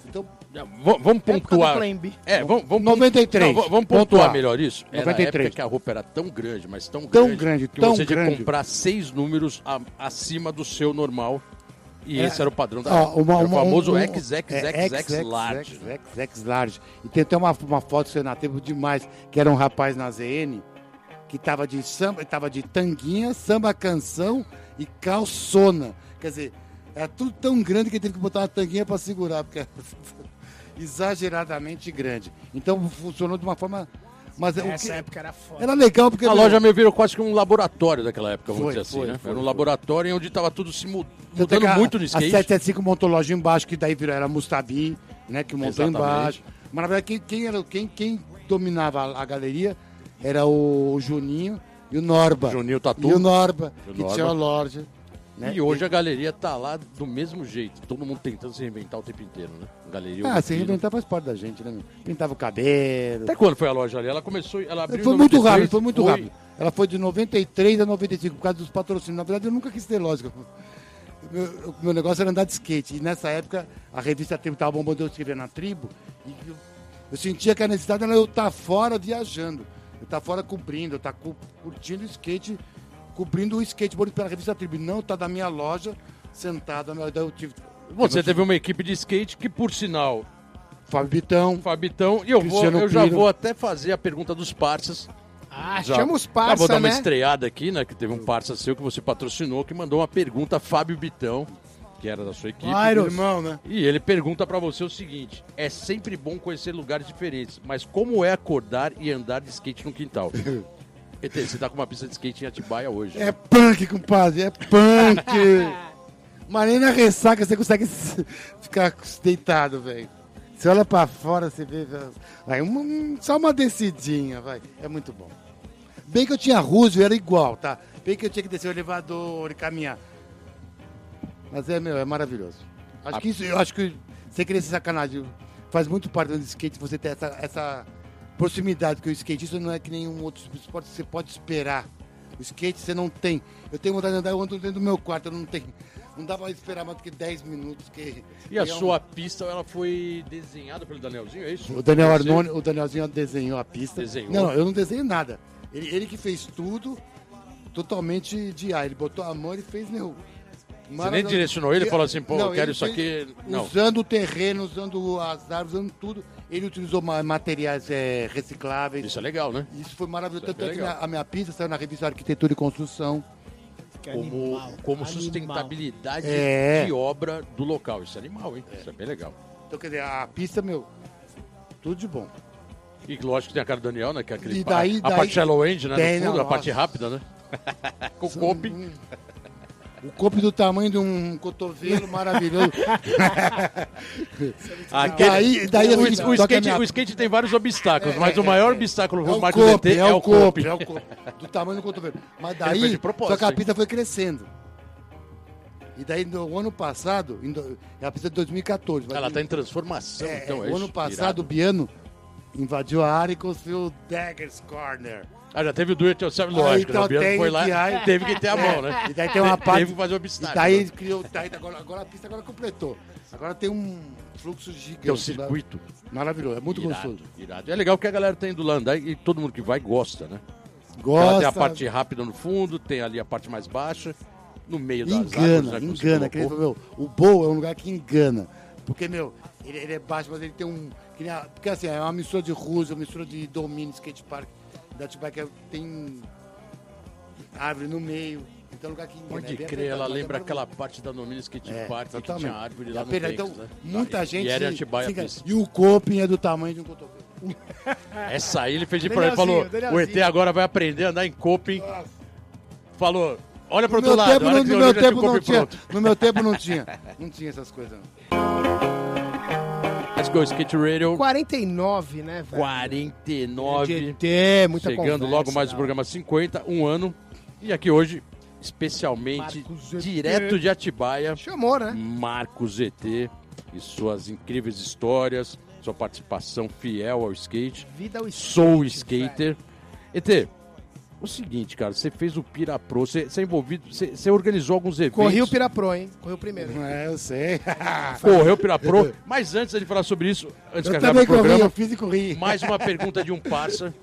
Então, Vamos Época do pontuar. Plan B. É, vamos, vamos 93. Não, vamos Pontuar. pontuar melhor isso. Era a 93. época que a roupa era tão grande, mas tão, Tão grande, grande, que tão você tinha que grande. comprar seis números a- acima do seu normal. E É. esse era o padrão da Ó, época. uma- Era o uma- famoso um- um- XXXX é, large. XXX large. E tem até uma, uma foto que na tempo demais, que era um rapaz na ZN, que tava de samba, tava de tanguinha, samba canção e calçona. Quer dizer, era tudo tão grande que ele teve que botar uma tanguinha para segurar, porque exageradamente grande. Então funcionou de uma forma. Mas o Essa que- época era foda. era legal porque. A meu, loja meio virou quase que um laboratório daquela época, vamos Foi, dizer assim, foi, né? foi, era um foi. laboratório onde estava tudo se mudando a- muito no A skate. 775 montou loja embaixo, que daí virou, era Mustabi, né? Que montou Exatamente. embaixo. Mas na verdade, quem, quem, era, quem, quem dominava a, a galeria era o Juninho e o Norba. Juninho Tatu. E o Norba, E o que Norba. tinha a loja. Né? E hoje a galeria tá lá do mesmo jeito. Todo mundo tentando se reinventar o tempo inteiro, né? Galeria Ah, se reinventar faz parte da gente, né? Pintava o cabelo. Até quando foi a loja ali? Ela começou, ela abriu Foi muito 93, rápido, foi muito rápido. Ela foi de 93 a 95, por causa dos patrocínios. Na verdade, eu nunca quis ter lógica. Meu, o meu negócio era andar de skate. E nessa época, a revista Tribo estava bombando, eu escrevia na Tribo. E eu, eu sentia que a necessidade era eu estar fora viajando. Eu estar fora cobrindo, eu estar cu- curtindo o skate, cobrindo o skateboard pela revista Tribo. Não estar da minha loja, sentado. na- Eu tive, Você teve uma equipe de skate que, por sinal, Fábio Bitão. Fabitão, e eu, vou, eu já Piro. vou até fazer a pergunta dos parças. Ah, Já, chama os já vou parça, dar uma né? estreada aqui, né? Que teve um parça seu que você patrocinou, que mandou uma pergunta, Fábio Bitão. que era da sua equipe. Vai, Irmão, né? E ele pergunta pra você o seguinte: é sempre bom conhecer lugares diferentes, mas como é acordar e andar de skate no quintal? ET, você tá com uma pista de skate em Atibaia hoje. É punk, compadre, é punk. Mas nem na ressaca você consegue ficar deitado, velho. Você olha pra fora, você vê. Vai, uma- só uma descidinha, vai. É muito bom. Bem que eu tinha Roosevelt, era igual, tá? Bem que eu tinha que descer o elevador e caminhar. Mas é, meu, é maravilhoso. Acho que isso, eu acho que sem querer ser sacanagem, faz muito parte do skate você ter essa, essa proximidade, porque o skatista não é que nenhum outro esporte que você pode esperar. O skate você não tem. Eu tenho vontade de andar, eu ando dentro do meu quarto, eu não tenho. Não dá pra esperar mais do que 10 minutos. Que, E a que é um- sua pista, ela foi desenhada pelo Danielzinho, é isso? O Daniel Arnone, o Danielzinho desenhou a pista. Desenhou? Não, eu não desenhei nada. Ele, ele que fez tudo totalmente de ar. Ele botou a mão e fez meu. Você nem direcionou ele e falou assim, pô, eu quero isso aqui. Não. Usando o terreno, usando as árvores, usando tudo. Ele utilizou ma- materiais eh, recicláveis. Isso é legal, né? Isso foi maravilhoso. Isso é Tanto é que a minha pista saiu na revista Arquitetura e Construção. Como, animal, como animal. sustentabilidade É. de obra do local. Isso é animal, hein? Isso é bem legal. Então, quer dizer, a pista, meu, tudo de bom. E lógico que tem a cara do Daniel, né? Que é aquele E daí- a daí- parte shallow end, né? Tem, no fundo, não, a parte rápida, né? Com o. O corpo do tamanho de um cotovelo maravilhoso. Aquele- Daí- daí o, o skate, minha- o skate tem vários obstáculos, mas o maior obstáculo É pro o Marco copo, DT é o copo, é o copo. Do tamanho do cotovelo. Mas daí, de propósito, só que a hein? pista foi crescendo. E daí, no ano passado, em é a pista de 2014. mas Ela em- tá em transformação, é, então é o ano passado, Irado. o Biano invadiu a área e construiu o Dagger's Corner. Ah, já teve o do it yourself, lógico. então né? O Biano tem foi lá que- teve que ter a mão, né? E daí tem uma parte... Teve que fazer o E obstáculo. daí né? ele criou... Daí, agora, agora a pista agora completou. Agora tem um fluxo gigante. É o circuito. Maravilhoso, é muito irado, gostoso. irado. É legal que a galera tá indo lá andar e todo mundo que vai gosta, né? Ela Gosta, tem a parte rápida no fundo, tem ali a parte mais baixa, no meio das árvores, engana, né, engana. Falou, meu, o bowl é um lugar que engana. Porque, meu, ele, ele é baixo, mas ele tem um... porque, assim, é uma mistura de Rússia, uma mistura de domínio, skate park. Da que é- tem árvore no meio. Então é lugar que. Pode é crer, ela apertado, é lembra aquela parte da Nomina Skate É, Park que tinha árvore E lá no então, né? muita gente. E era se- Atibaia se- pista. E o coping é do tamanho de um cotovelo. Essa aí ele fez de pra ele falou: o ET agora vai aprender a andar em coping. Falou: olha pro outro lado, tempo, no, que no eu meu tempo não tinha. No meu tempo não tinha. Não tinha essas coisas. não. Let's go, Skate Radio 49, né, velho? 49. GT, muita Chegando conversa, logo mais no não. programa 50, um ano. E aqui hoje, especialmente, Marcos direto de Atibaia, Chamou, né? Marcos ZT e suas incríveis histórias, sua participação fiel ao skate. Vida ao Sou skate, skater. ET, o seguinte, cara, você fez o Pira Pro, você, você é envolvido, você, você organizou alguns eventos. Correu o Pirapro, hein? Correu primeiro. É, eu sei. Correu o Pira Pro. Mas antes de falar sobre isso, antes que Eu acabe também o corri, programa, eu fiz e corri. mais uma pergunta de um parça.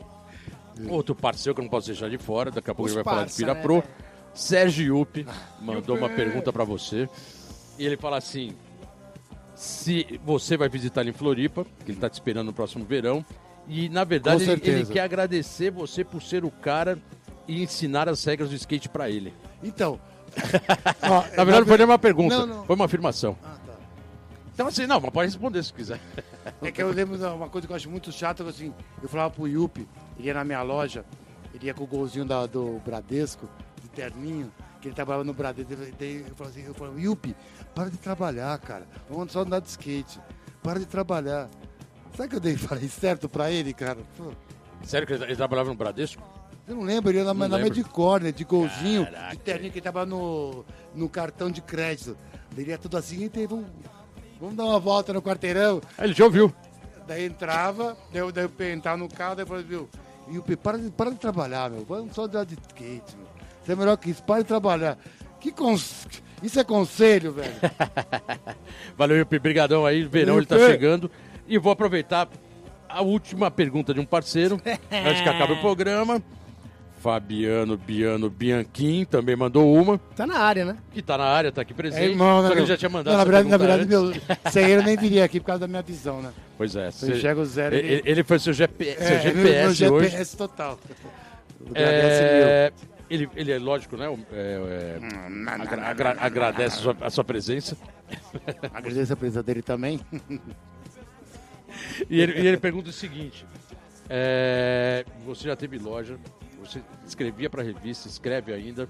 Outro parceiro que eu não posso deixar de fora. Daqui a pouco Os ele vai falar de parça, Pira né? Sérgio Yupi mandou uma pergunta pra você. E ele fala assim: se você vai visitar ele em Floripa, que ele tá te esperando no próximo verão. E na verdade ele, ele quer agradecer você por ser o cara e ensinar as regras do skate pra ele. Então. ó, Na verdade, não foi nem uma pergunta, Não, não. foi uma afirmação. Ah, tá. Então, assim, não, mas pode responder se quiser. É que eu lembro uma coisa que eu acho muito chata, assim, eu falava pro Yupi, ele ia na minha loja, ele ia com o golzinho da- do Bradesco, de terninho, que ele trabalhava no Bradesco, daí eu falava assim, eu falava, Yupi, para de trabalhar, cara, vamos só andar de skate, para de trabalhar. Sabe que eu dei, falei certo pra ele, cara? Pô, Sério que ele trabalhava no Bradesco? Eu não lembro, ele ia na, lembro. Medicorner, de golzinho, Caraca. de terninho, que ele tava no, no cartão de crédito. Ele ia tudo assim, e teve vamos, vamos dar uma volta no quarteirão. Ah, ele já ouviu. Daí entrava, daí daí eu entrava no carro, daí eu falei, viu, e o para de, para de trabalhar, meu, vamos só andar de skate, meu. Você é melhor que isso, para de trabalhar. Que cons... Isso é conselho, velho. Valeu, Yupi. Brigadão aí. Verão ele tá chegando. E vou aproveitar a última pergunta de um parceiro, antes que acabe o programa. Fabiano Biano Bianchim também mandou uma, Tá na área, né? que tá na área, tá aqui presente. É irmão, né, só que meu? ele já tinha mandado Não, na essa verdade, na verdade meu, sem ele eu nem viria aqui por causa da minha visão, né? Pois é. Eu cê- enxergo zero. ele, ele foi seu, GP, seu É, meu- GPS meu hoje. GPS total. O meu. É, Ele, ele é lógico, né? é, é, agra- agra- agradece a sua, a sua presença. Agradeço a presença dele também. E ele, e ele pergunta o seguinte: é, você já teve loja, você escrevia para revista, escreve ainda,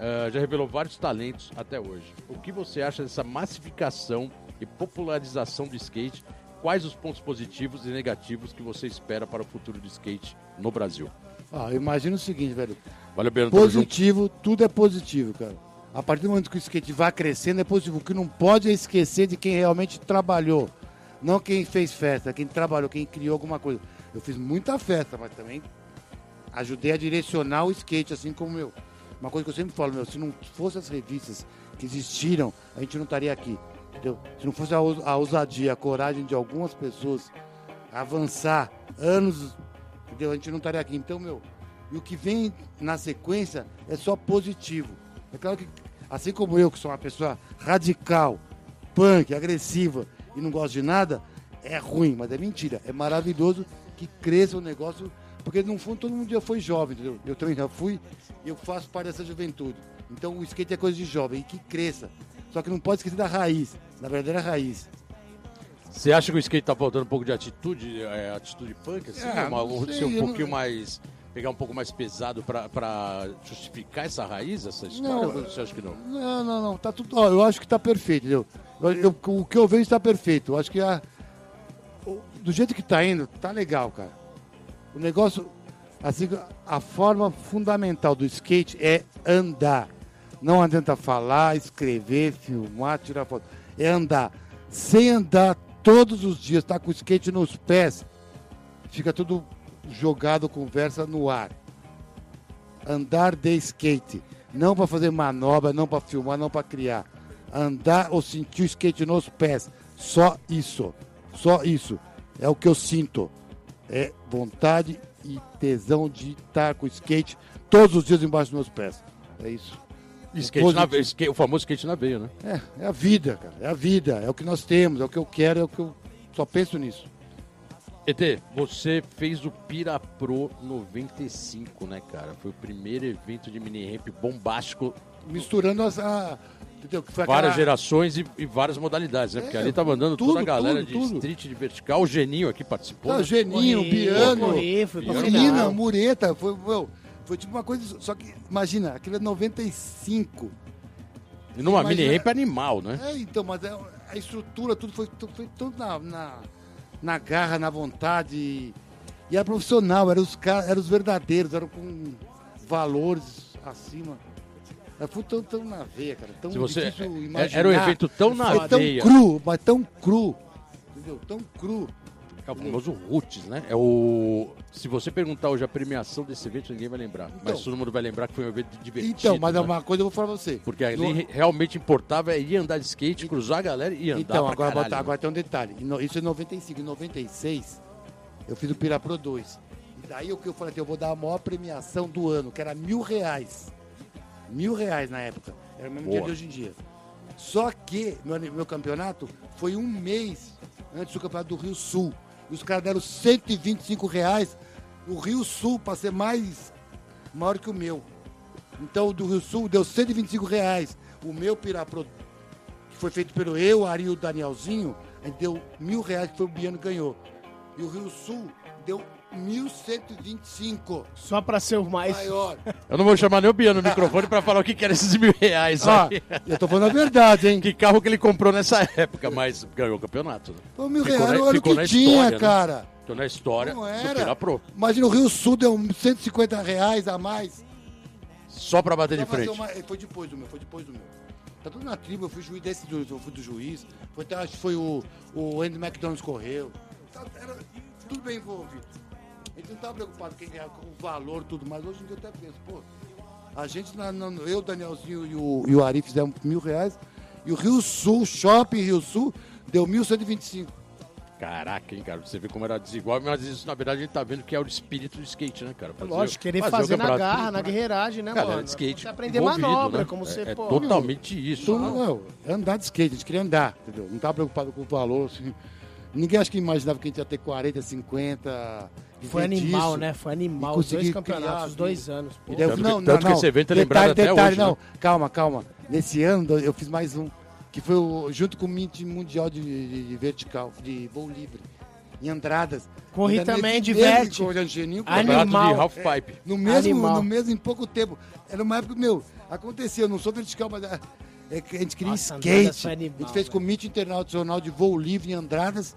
ah, já revelou vários talentos até hoje. O que você acha dessa massificação e popularização do skate? Quais os pontos positivos e negativos que você espera para o futuro do skate no Brasil? Ah, eu imagino o seguinte, velho. Valeu, Bernardo. Positivo, tudo é positivo, cara. A partir do momento que o skate vai crescendo, é positivo. O que não pode é esquecer de quem realmente trabalhou. Não quem fez festa, quem trabalhou, quem criou alguma coisa. Eu fiz muita festa, mas também ajudei a direcionar o skate, assim como eu. Uma coisa que eu sempre falo, meu, se não fosse as revistas que existiram, a gente não estaria aqui. Entendeu? Se não fosse a, a ousadia, a coragem de algumas pessoas avançar anos, entendeu? A gente não estaria aqui. Então, meu, e o que vem na sequência é só positivo. É claro que, assim como eu, que sou uma pessoa radical, punk, agressiva e não gosto de nada, é ruim, mas é mentira. É maravilhoso que cresça o negócio, porque no fundo todo mundo já foi jovem, entendeu? Eu também já fui e eu faço parte dessa juventude. Então o skate é coisa de jovem e que cresça. Só que não pode esquecer da raiz, na verdadeira raiz. Você acha que o skate tá faltando um pouco de atitude, é, atitude punk, assim? Ah, uma, sei, ser um pouquinho não- mais. Pegar um pouco mais pesado pra, pra justificar essa raiz, essa história? Não, ou você acha que não? Não, não, não. Tá tudo. Ó, eu acho que tá perfeito, entendeu? Eu- eu- o que eu vejo está perfeito. Eu acho que a, do jeito que tá indo, tá legal, cara. O negócio, assim, a forma fundamental do skate é andar. Não adianta falar, escrever, filmar, tirar foto. É andar. Sem andar todos os dias, tá com o skate nos pés, fica tudo jogado, conversa no ar andar de skate. Não para fazer manobra, não para filmar, não para criar. Andar ou sentir o skate nos pés. Só isso. Só isso. É o que eu sinto. É vontade e tesão de estar com o skate todos os dias embaixo dos meus pés. É isso. Skate na veia, o famoso skate na veia, né? É, é a vida, cara. É a vida. É o que nós temos, é o que eu quero, é o que eu só penso nisso. ET, você fez o Pira Pro 95, né, cara? Foi o primeiro evento de mini ramp bombástico, Misturando as. A, entendeu? Foi várias aquela- gerações e, e várias modalidades, né? Porque É, ali tá mandando tudo, toda a galera tudo, de tudo. street, de vertical. O Geninho aqui participou. Tá, né? Geninho, Corri, Biano. corri, Menina, mureta, foi, meu, foi tipo uma coisa. Só que, imagina, aquilo é 95. E numa Mas mini é- ramp animal, né? É, então, mas é- a estrutura, tudo foi, foi tudo na, na, na garra, na vontade. E era profissional, eram os, eram os verdadeiros, eram com valores acima. É, foi tão, tão na veia, cara. Tão Se você, difícil é- imaginar. era um evento tão na É tão veia. cru, mas tão cru. Entendeu? Tão cru. É o famoso Roots, né? É o. Se você perguntar hoje a premiação desse evento, ninguém vai lembrar. mas Então. todo mundo vai lembrar que foi um evento divertido. Então, mas é né? uma coisa eu vou falar pra você. Porque ali No- re- realmente importava é ir andar de skate, cruzar a galera e andar. Então, agora, caralho, bota- né? agora tem um detalhe. Isso é 95. Em 96, eu fiz o Pira Pro 2. E daí o que eu falei, eu vou dar a maior premiação do ano, que era mil reais. Mil reais na época. Era o mesmo Boa. dia de hoje em dia. Só que meu, meu campeonato foi um mês antes do campeonato do Rio Sul. E os caras deram 125 reais no Rio Sul para ser mais maior que o meu. Então o do Rio Sul deu 125 reais. O meu Pira Pro que foi feito pelo eu, Ari e o Danielzinho, a gente deu mil reais que foi o Biano ganhou. E o Rio Sul deu 1.125. Só pra ser o mais. Maior. Eu não vou chamar nem o Biano no microfone pra falar o que que era esses mil reais Ah, aí. eu tô falando a verdade, hein? Que carro que ele comprou nessa época, mas ganhou o campeonato. Né? Foi mil Ficou reais, na- olha o ficou que tinha, história, né? cara. Tô na história Não era. Pro. Imagina, o Rio Sul deu 150 reais a mais. Só pra bater de frente. uma- Foi depois do meu, foi depois do meu. Tá tudo na tribo, eu fui juiz desse, do- eu fui do juiz. Foi, acho que foi o, o Andy McDonald's correu. Tá- Era tudo bem envolvido. A gente não tava preocupado quem ganhava, com o valor tudo, mas hoje em dia eu até penso, pô, a gente, na, na- eu, Danielzinho e o, e o Ari fizemos mil reais, e o Rio Sul, Shopping Rio Sul, deu 1.125. Caraca, hein, cara? Você vê como era desigual, mas isso, na verdade, a gente tá vendo que é o espírito do skate, né, cara? Fazer- Lógico, querer o fazer na garra, tudo, na né? guerreiragem, né, Galera mano? de skate. Você aprender envolvido, manobra, né? como você, é, é pô. totalmente isso. Né? não, é andar de skate, a gente queria andar, entendeu? Não tava preocupado com o valor, assim. Ninguém acho que imaginava que a gente ia ter 40, 50. Foi animal, disso. né? Foi animal. Os dois campeonatos, os dois anos. pô. E daí eu Tanto falei, que- tanto que esse evento é lembrado até detalhe, hoje, Não, né? calma, calma. Nesse ano eu fiz mais um, que foi o, junto com o Meet Mundial de, de- de vertical, de voo livre. Em Andradas. Corri Ainda também, com o com o de Animal. half pipe. no mesmo, Animal. no mesmo, em pouco tempo. Era uma época, meu, aconteceu, não sou vertical, mas é, é que a gente queria Nossa, skate. animal, a gente fez velho. comício internacional de voo livre em Andradas.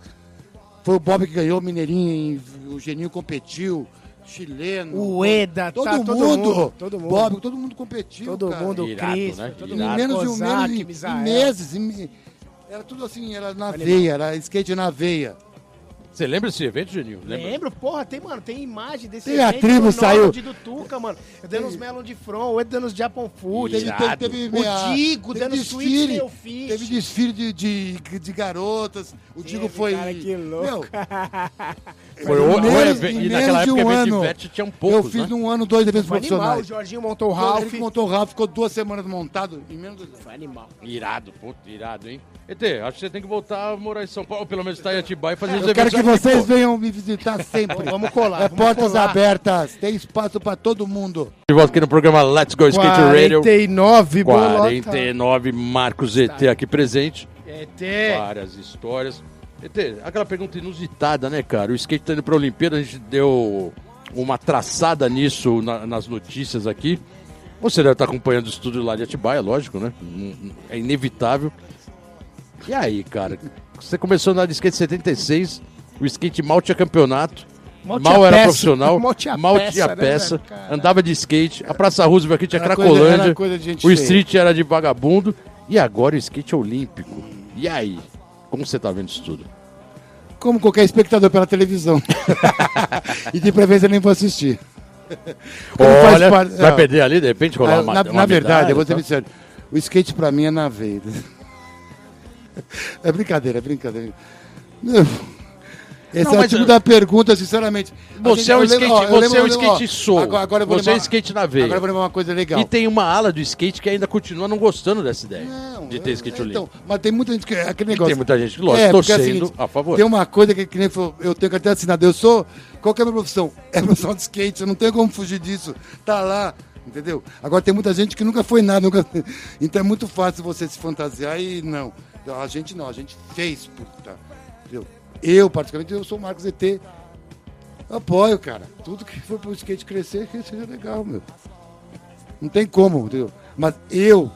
Foi o Bob que ganhou, o Mineirinho, o Geninho competiu, chileno. O Eda, todo, tá, mundo, todo mundo, todo mundo. Bob, todo mundo competiu. Todo cara. mundo, Irado, Cris, né? todo mundo. menos de um Kozak, mês, em, Misael. em meses. em- era tudo assim, era na Animal. veia, era skate na veia. Você lembra desse evento, Geninho? Lembra? Lembro, porra, tem, mano, tem imagem desse Tem a evento tribo do saiu. Norte do Tuca, mano. Eu dando os melon de front, eu dando os Japão Food. Teve, teve, teve, O a- Digo teve dando desfile, meu. Teve desfile de, de, de garotas. O Digo foi. cara, que louco. Meu, Foi o, o em e menos naquela de época um o ano, de vet tinha um eu poucos, fiz né? num ano dois eventos Foi animal, o profissionais. Jorginho montou o Ele Ralph. que montou o Ralph, ficou duas semanas montado. Em menos de... Foi animal. Irado, puto, irado, hein? ET, acho que você tem que voltar a morar em São Paulo, ou pelo menos estar em Atibaia e fazer os Eu quero eventos vocês venham me visitar sempre. Vamos colar, É vamos portas colar. abertas, tem espaço pra todo mundo. De volta aqui no programa Let's Go Skate Radio. 49, bolota. 49, Marcos ET aqui presente. ET. Várias histórias. ET, aquela pergunta inusitada, né, cara? O skate tá indo pra Olimpíada, a gente deu uma traçada nisso na- nas notícias aqui. Você deve estar acompanhando o estúdio lá de Atibaia, lógico, né? É inevitável. E aí, cara? Você começou a andar de skate em 76, o skate mal tinha campeonato. Mal Mal, era peça. profissional, Mal tinha mal peça, tinha né, peça? Caralho. andava de skate, a Praça Roosevelt aqui tinha Era Cracolândia, coisa o street era de vagabundo, e agora o skate é olímpico. E aí? Como você tá vendo isso tudo? Como qualquer espectador pela televisão. e de preferência nem vou assistir. Olha, vai é. perder ali, de repente rolar Ah, uma na, uma na verdade, eu vou ser tá? sério. O skate pra mim é na veia. É brincadeira, é brincadeira. Esse Não, é o tipo eu- da pergunta, sinceramente. Você gente- é um eu lembro- skate, ó, você lembro- é um skate soul. Agora, agora você é lembrar- skate na veia. Agora vou lembrar uma coisa legal. E tem uma ala do skate que ainda continua não gostando dessa ideia Não, de ter é- skate é, olímpico. então, mas tem muita gente que. Aquele E negócio. tem muita gente que, lógico, É, porque é torcendo seguinte, a favor. Tem uma coisa que, que nem foi- eu tenho carteira assinada. Eu sou. Qual que é a minha profissão? É profissão de skate. Eu não tenho como fugir disso. Tá lá. Entendeu? Agora tem muita gente que nunca foi nada. Nunca... Então é muito fácil você se fantasiar e não. A gente não, a gente fez. Puta? Eu, particularmente, eu sou o Marcos ET. Apoio, cara. Tudo que for pro skate crescer, que seja legal, meu. Não tem como, entendeu? Mas eu,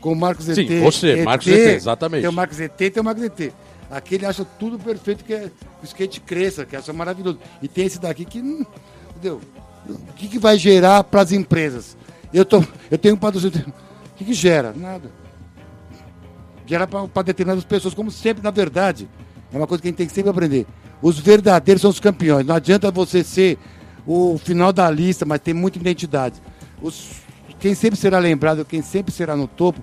com o Marcos Sim, ET. você, Marcos ET, exatamente. Tem o Marcos ET tem o Marcos ET. Aquele acha tudo perfeito, que, é, que o skate cresça, que acha maravilhoso. E tem esse daqui que. hum, Entendeu? O que, que vai gerar para as empresas? Eu, tô, eu tenho um patrocínio. O que, que gera? Nada. Gera para determinadas pessoas, como sempre, na verdade. É uma coisa que a gente tem que sempre aprender. Os verdadeiros são os campeões. Não adianta você ser o final da lista, mas tem muita identidade. Os, quem sempre será lembrado, quem sempre será no topo,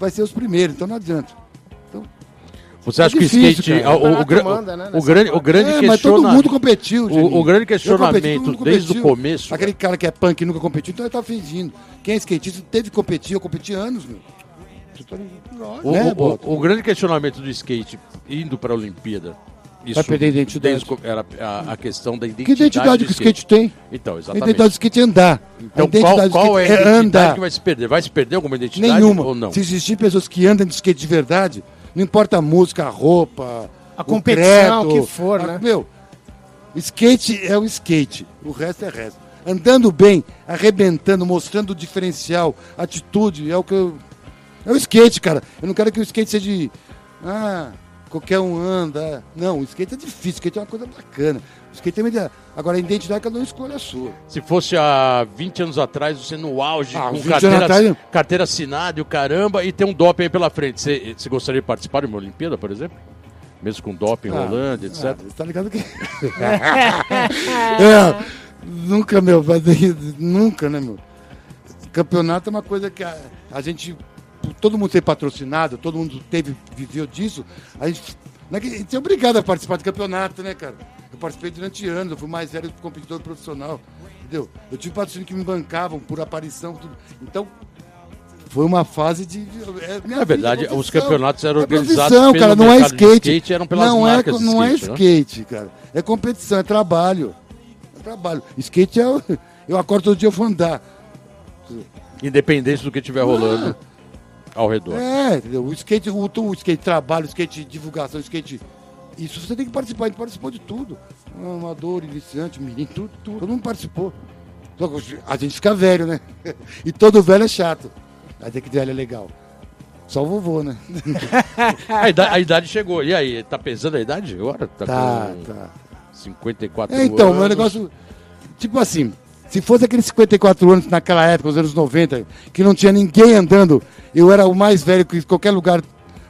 vai ser os primeiros. Então não adianta. Então, Você É acha que o difícil, skate. cara. O, o, manda, né, o grande, o grande é, mas todo mundo competiu, o- o grande questionamento, competi, desde o começo- Aquele cara que é punk e nunca competiu, então ele tá fingindo. Quem é skatista teve que competir, eu competi anos, meu. Ligado? O, Né, o- Bota? o grande questionamento do skate indo para a Olimpíada. Isso Vai perder a identidade. o Era a, a questão da Que identidade. identidade do que o skate tem? Então, A exatamente. identidade do skate é andar. Então, a identidade qual, qual é a skate identidade andar. que vai se perder? Vai se perder alguma identidade Nenhuma. ou não? Se existir pessoas que andam de skate de verdade, não importa a música, a roupa, A o competição, credo, o que for, a- né? Meu, skate é o skate, o resto é resto. Andando bem, arrebentando, mostrando o diferencial, atitude, é o que eu. É o skate, cara. Eu não quero que o skate seja de. Ah, qualquer um anda. Não, o skate é difícil, o skate é uma coisa bacana. O skate uma ideia. Agora, a identidade, cada um escolhe a sua. Se fosse há 20 anos atrás, você no auge, Ah, com 20 carteira, atrás- carteira assinada e o caramba, e tem um doping aí pela frente. Você, você gostaria de participar de uma Olimpíada, por exemplo? Mesmo com doping Ah, etc. Ah, você tá ligado que. É, nunca, meu, nunca, né, meu? Campeonato é uma coisa que a, a gente. Todo mundo tem patrocinado, todo mundo teve, viveu disso. A gente, é a gente é obrigado a participar de campeonato, né, cara? Eu participei durante anos, eu fui mais velho competidor profissional, entendeu? Eu tive patrocínio que me bancavam por aparição, tudo. Então, Foi uma fase de. É, minha Na verdade, os campeonatos eram É organizados pelo cara, não é skate. skate, eram pelas não marcas é, não é skate, né? skate, cara. É competição, é trabalho. É trabalho. Skate é. Eu acordo todo dia eu vou andar. Independente do que estiver rolando ao redor. É, entendeu? O skate, o, o skate trabalho, o skate divulgação, o skate. Isso você tem que participar, a gente participou de tudo. Amador, iniciante, mirim, tudo, tudo. Todo mundo participou. Só que a gente fica velho, né? E todo velho é chato. Tem que velho é legal. Só o vovô, né? A, idade, a idade chegou. E aí, tá pesando a idade agora? Tá, Tá, tá. 54 É, então, anos. meu negócio. Tipo assim, se fosse aqueles 54 anos naquela época, os anos 90, que não tinha ninguém andando, eu era o mais velho que qualquer lugar.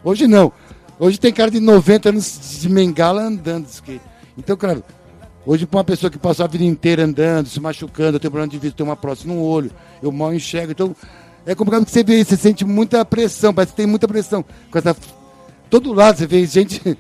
Hoje não. Hoje tem cara de 90 anos de mengala andando de skate. Então, claro, hoje pra uma pessoa que passou a vida inteira andando, se machucando, tenho problema de vista, tenho uma prótese no olho, eu mal enxergo. Então, é complicado que você vê, você sente muita pressão, parece que tem muita pressão. Com essa... Todo lado você vê gente.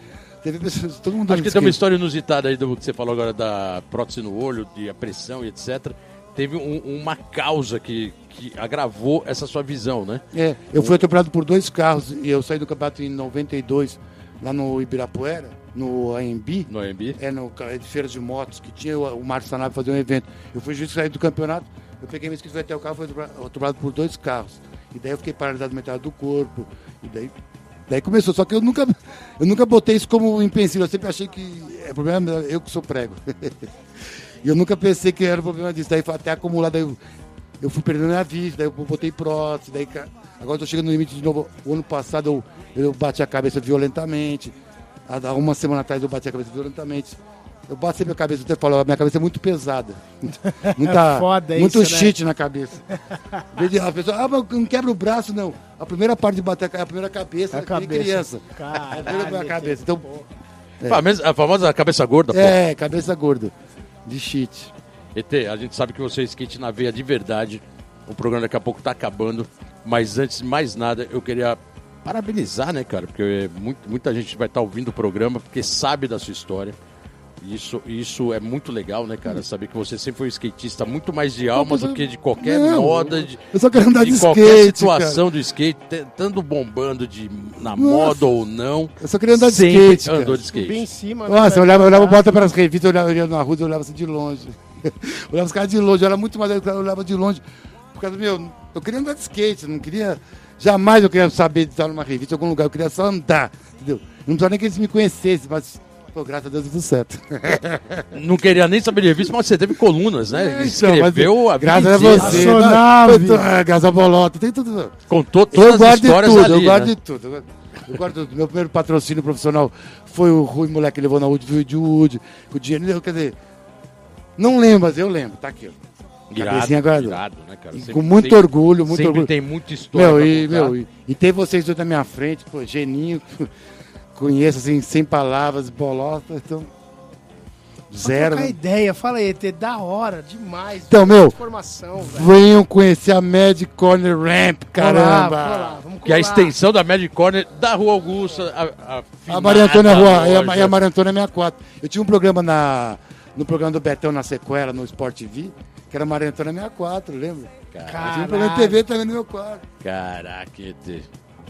Pessoas, todo mundo Acho que tem uma história inusitada aí do que você falou agora da prótese no olho, de a pressão e etc. Teve um- uma causa que, que agravou essa sua visão, né? É, eu fui atropelado por dois carros e eu saí do campeonato em 92, lá no Ibirapuera, no AMB, No AMB. é no ca- de feiras de motos, que tinha o, Márcio Sanab fazer um evento. Eu fui justo sair do campeonato, eu peguei minha inscrição até o carro, fui atropelado atropelado por dois carros. E daí eu fiquei paralisado metade do corpo, e daí, daí começou. Só que eu nunca, eu nunca botei isso como impensível, eu sempre achei que é problema eu que sou prego. e eu nunca pensei que era o problema disso, daí foi até acumulado, daí eu, eu fui perdendo minha vista, daí eu botei prótese, daí agora eu tô chegando no limite de novo. O ano passado eu, eu bati a cabeça violentamente. Há uma semana atrás eu bati a cabeça violentamente. Eu bato sempre a cabeça, eu até falo, a minha cabeça é muito pesada. Muita, Foda muito isso, né? shit na cabeça. De- A pessoa, ah, mas não quebra o braço, não. A primeira parte de bater a é a primeira cabeça, A é cabeça. cabeça. criança. A Caralho, primeira cabeça. Então, A, mes- a famosa cabeça gorda, pô. é, cabeça gorda. De shit. ET, a gente sabe que você é skate na veia de verdade. O programa daqui a pouco tá acabando. Mas antes de mais nada, eu queria parabenizar, né, cara? Porque muito- muita gente vai estar ouvindo o programa porque sabe da sua história. Isso, isso é muito legal, né, cara? Saber que você sempre foi um skatista muito mais de alma do que de qualquer Não, moda, de, Eu só quero andar de, de qualquer skate, situação do skate, te- estando bombando de, na moda ou não. Eu só queria andar de sempre skate, cara. andou de skate. Bem em cima. né, Nossa, eu velho? olhava, eu olhava bota pelas revistas, eu olhava, eu ia na rua, eu olhava assim de longe. Eu olhava os caras de longe, eu era muito mais eu olhava de longe. Por causa do meu, eu queria andar de skate, eu não queria. Jamais eu queria saber de estar numa revista, em algum lugar, eu queria só andar, entendeu? Não precisava nem que eles me conhecessem, mas, pô, graças a Deus deu tudo certo. Não queria nem saber de revista, mas você teve colunas, né? Então, Escreveu a vida Graças a você. Acionave. né? Graças a Bolota, tem tudo. Contou Eu todas as guardo de histórias tudo, ali, eu guardo né? de tudo. eu guardo- Eu tudo. Meu primeiro patrocínio profissional foi o Rui Moleque que levou na Wood de Wood, com o dinheiro, quer dizer, não lembro, mas eu lembro, tá aqui. ó. Cabecinha guardada. irado, né, cara? Sempre com muito tem- orgulho, muito sempre orgulho. tem muita história Meu, e, meu, e, e ter vocês dois na minha frente, pô, geninho, conheço assim, sem palavras, bolota, então. Zero. Trocar ideia, fala aí, ET, da hora, demais. Então, meu, Informação, velho. venham conhecer a Mad Corner Ramp, lá, caramba. vamos lá, vamos Que é a extensão da Magic Corner da Rua Augusta. A, a, A Maria Antônia Rua, e a, e a Maria Antônia 64. Eu tinha um programa na, no programa do Betão na sequela, no Sport TV, que era Maria Antônia 64, lembra? Eu tinha um programa de TV também no meu quarto. Caraca, ET.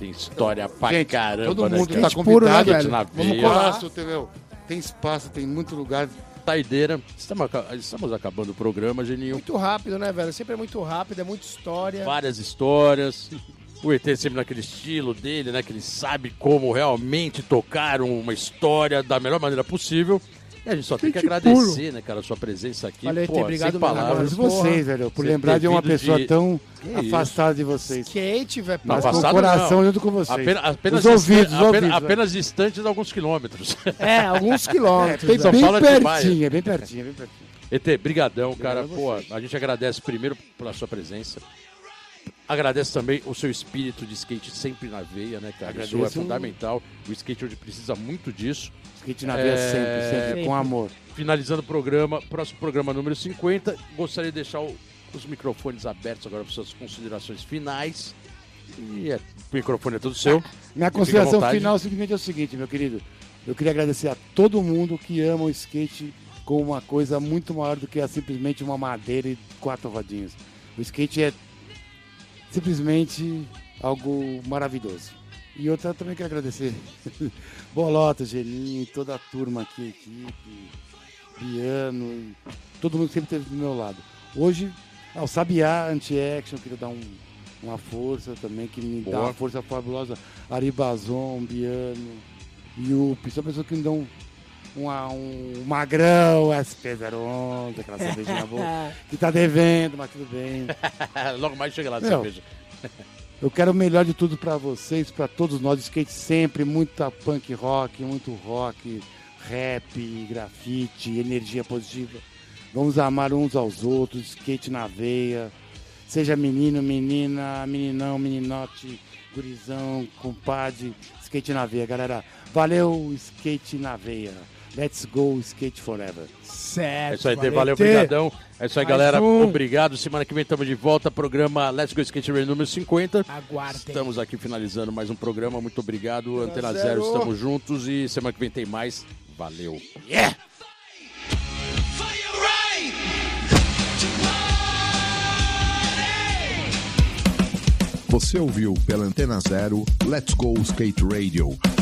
Tem história pra Gente, caramba, todo né, mundo cara? tá Gente puro, né, convidado. velho? na Vamos. Espaço, entendeu? Tem espaço, tem muito lugar. Taideira. Estamos, estamos acabando o programa, Geninho. Muito rápido, né, velho? Sempre é muito rápido, é muita história. Várias histórias. O ET sempre naquele estilo dele, né? Que ele sabe como realmente tocar uma história da melhor maneira possível. E a gente só tem que agradecer, né, cara, a sua presença aqui. Valeu, ET, Pô, obrigado sem palavras. Agradeço vocês, velho, por lembrar de uma pessoa de- tão Que afastada de vocês. Skate, velho. Mas com o coração não. junto com vocês. Apenas, apenas, Os ouvidos, apenas, ouvidos, apenas distantes de alguns quilômetros. É, alguns É, quilômetros. bem, São velho. bem Paulo é Atibaia. pertinho, é bem pertinho, é bem pertinho. ET, brigadão, cara. Pô, a gente agradece primeiro pela sua presença. Agradece também o seu espírito de skate sempre na veia, né, cara? Isso é Agradeço. fundamental. O skate hoje precisa muito disso. Skate na veia É, sempre, sempre, com amor. Finalizando o programa, próximo programa número 50. Gostaria de deixar o- os microfones abertos agora para suas considerações finais. E é, o microfone é todo seu. Minha consideração final simplesmente é o seguinte, meu querido. Eu queria agradecer a todo mundo que ama o skate como uma coisa muito maior do que a simplesmente uma madeira e quatro rodinhas. O skate é simplesmente algo maravilhoso. E outra também quero agradecer. Bolota, Geninho, toda a turma aqui, equipe, Biano, todo mundo sempre esteve do meu lado. Hoje, ah, o Sabiá Anti-Action, queria dar um, uma força também, que me dá Boa. uma força fabulosa. Aribazon, Biano, Yupi, são pessoas que me dão um, um magrão, SP011, aquela cervejinha boa, que tá devendo, mas tudo bem. Logo mais chega lá Meu, cerveja. Eu quero o melhor de tudo pra vocês, pra todos nós. Skate sempre, muita punk rock, muito rock, rap, grafite, energia positiva. Vamos amar uns aos outros, skate na veia. Seja menino, menina, meninão, meninote, gurizão, compadre, skate na veia, galera. Valeu, skate na veia. Let's go, skate forever. Certo. É isso aí, valeu, Tê. obrigadão. É isso aí, Mais galera. um. Obrigado. Semana que vem estamos de volta. Programa Let's Go Skate Radio número 50. Aguardem. Estamos aqui finalizando mais um programa. Muito obrigado. Antena zero. Zero, estamos juntos. E semana que vem tem mais. Valeu. Você ouviu pela Antena Zero Let's Go Skate Radio.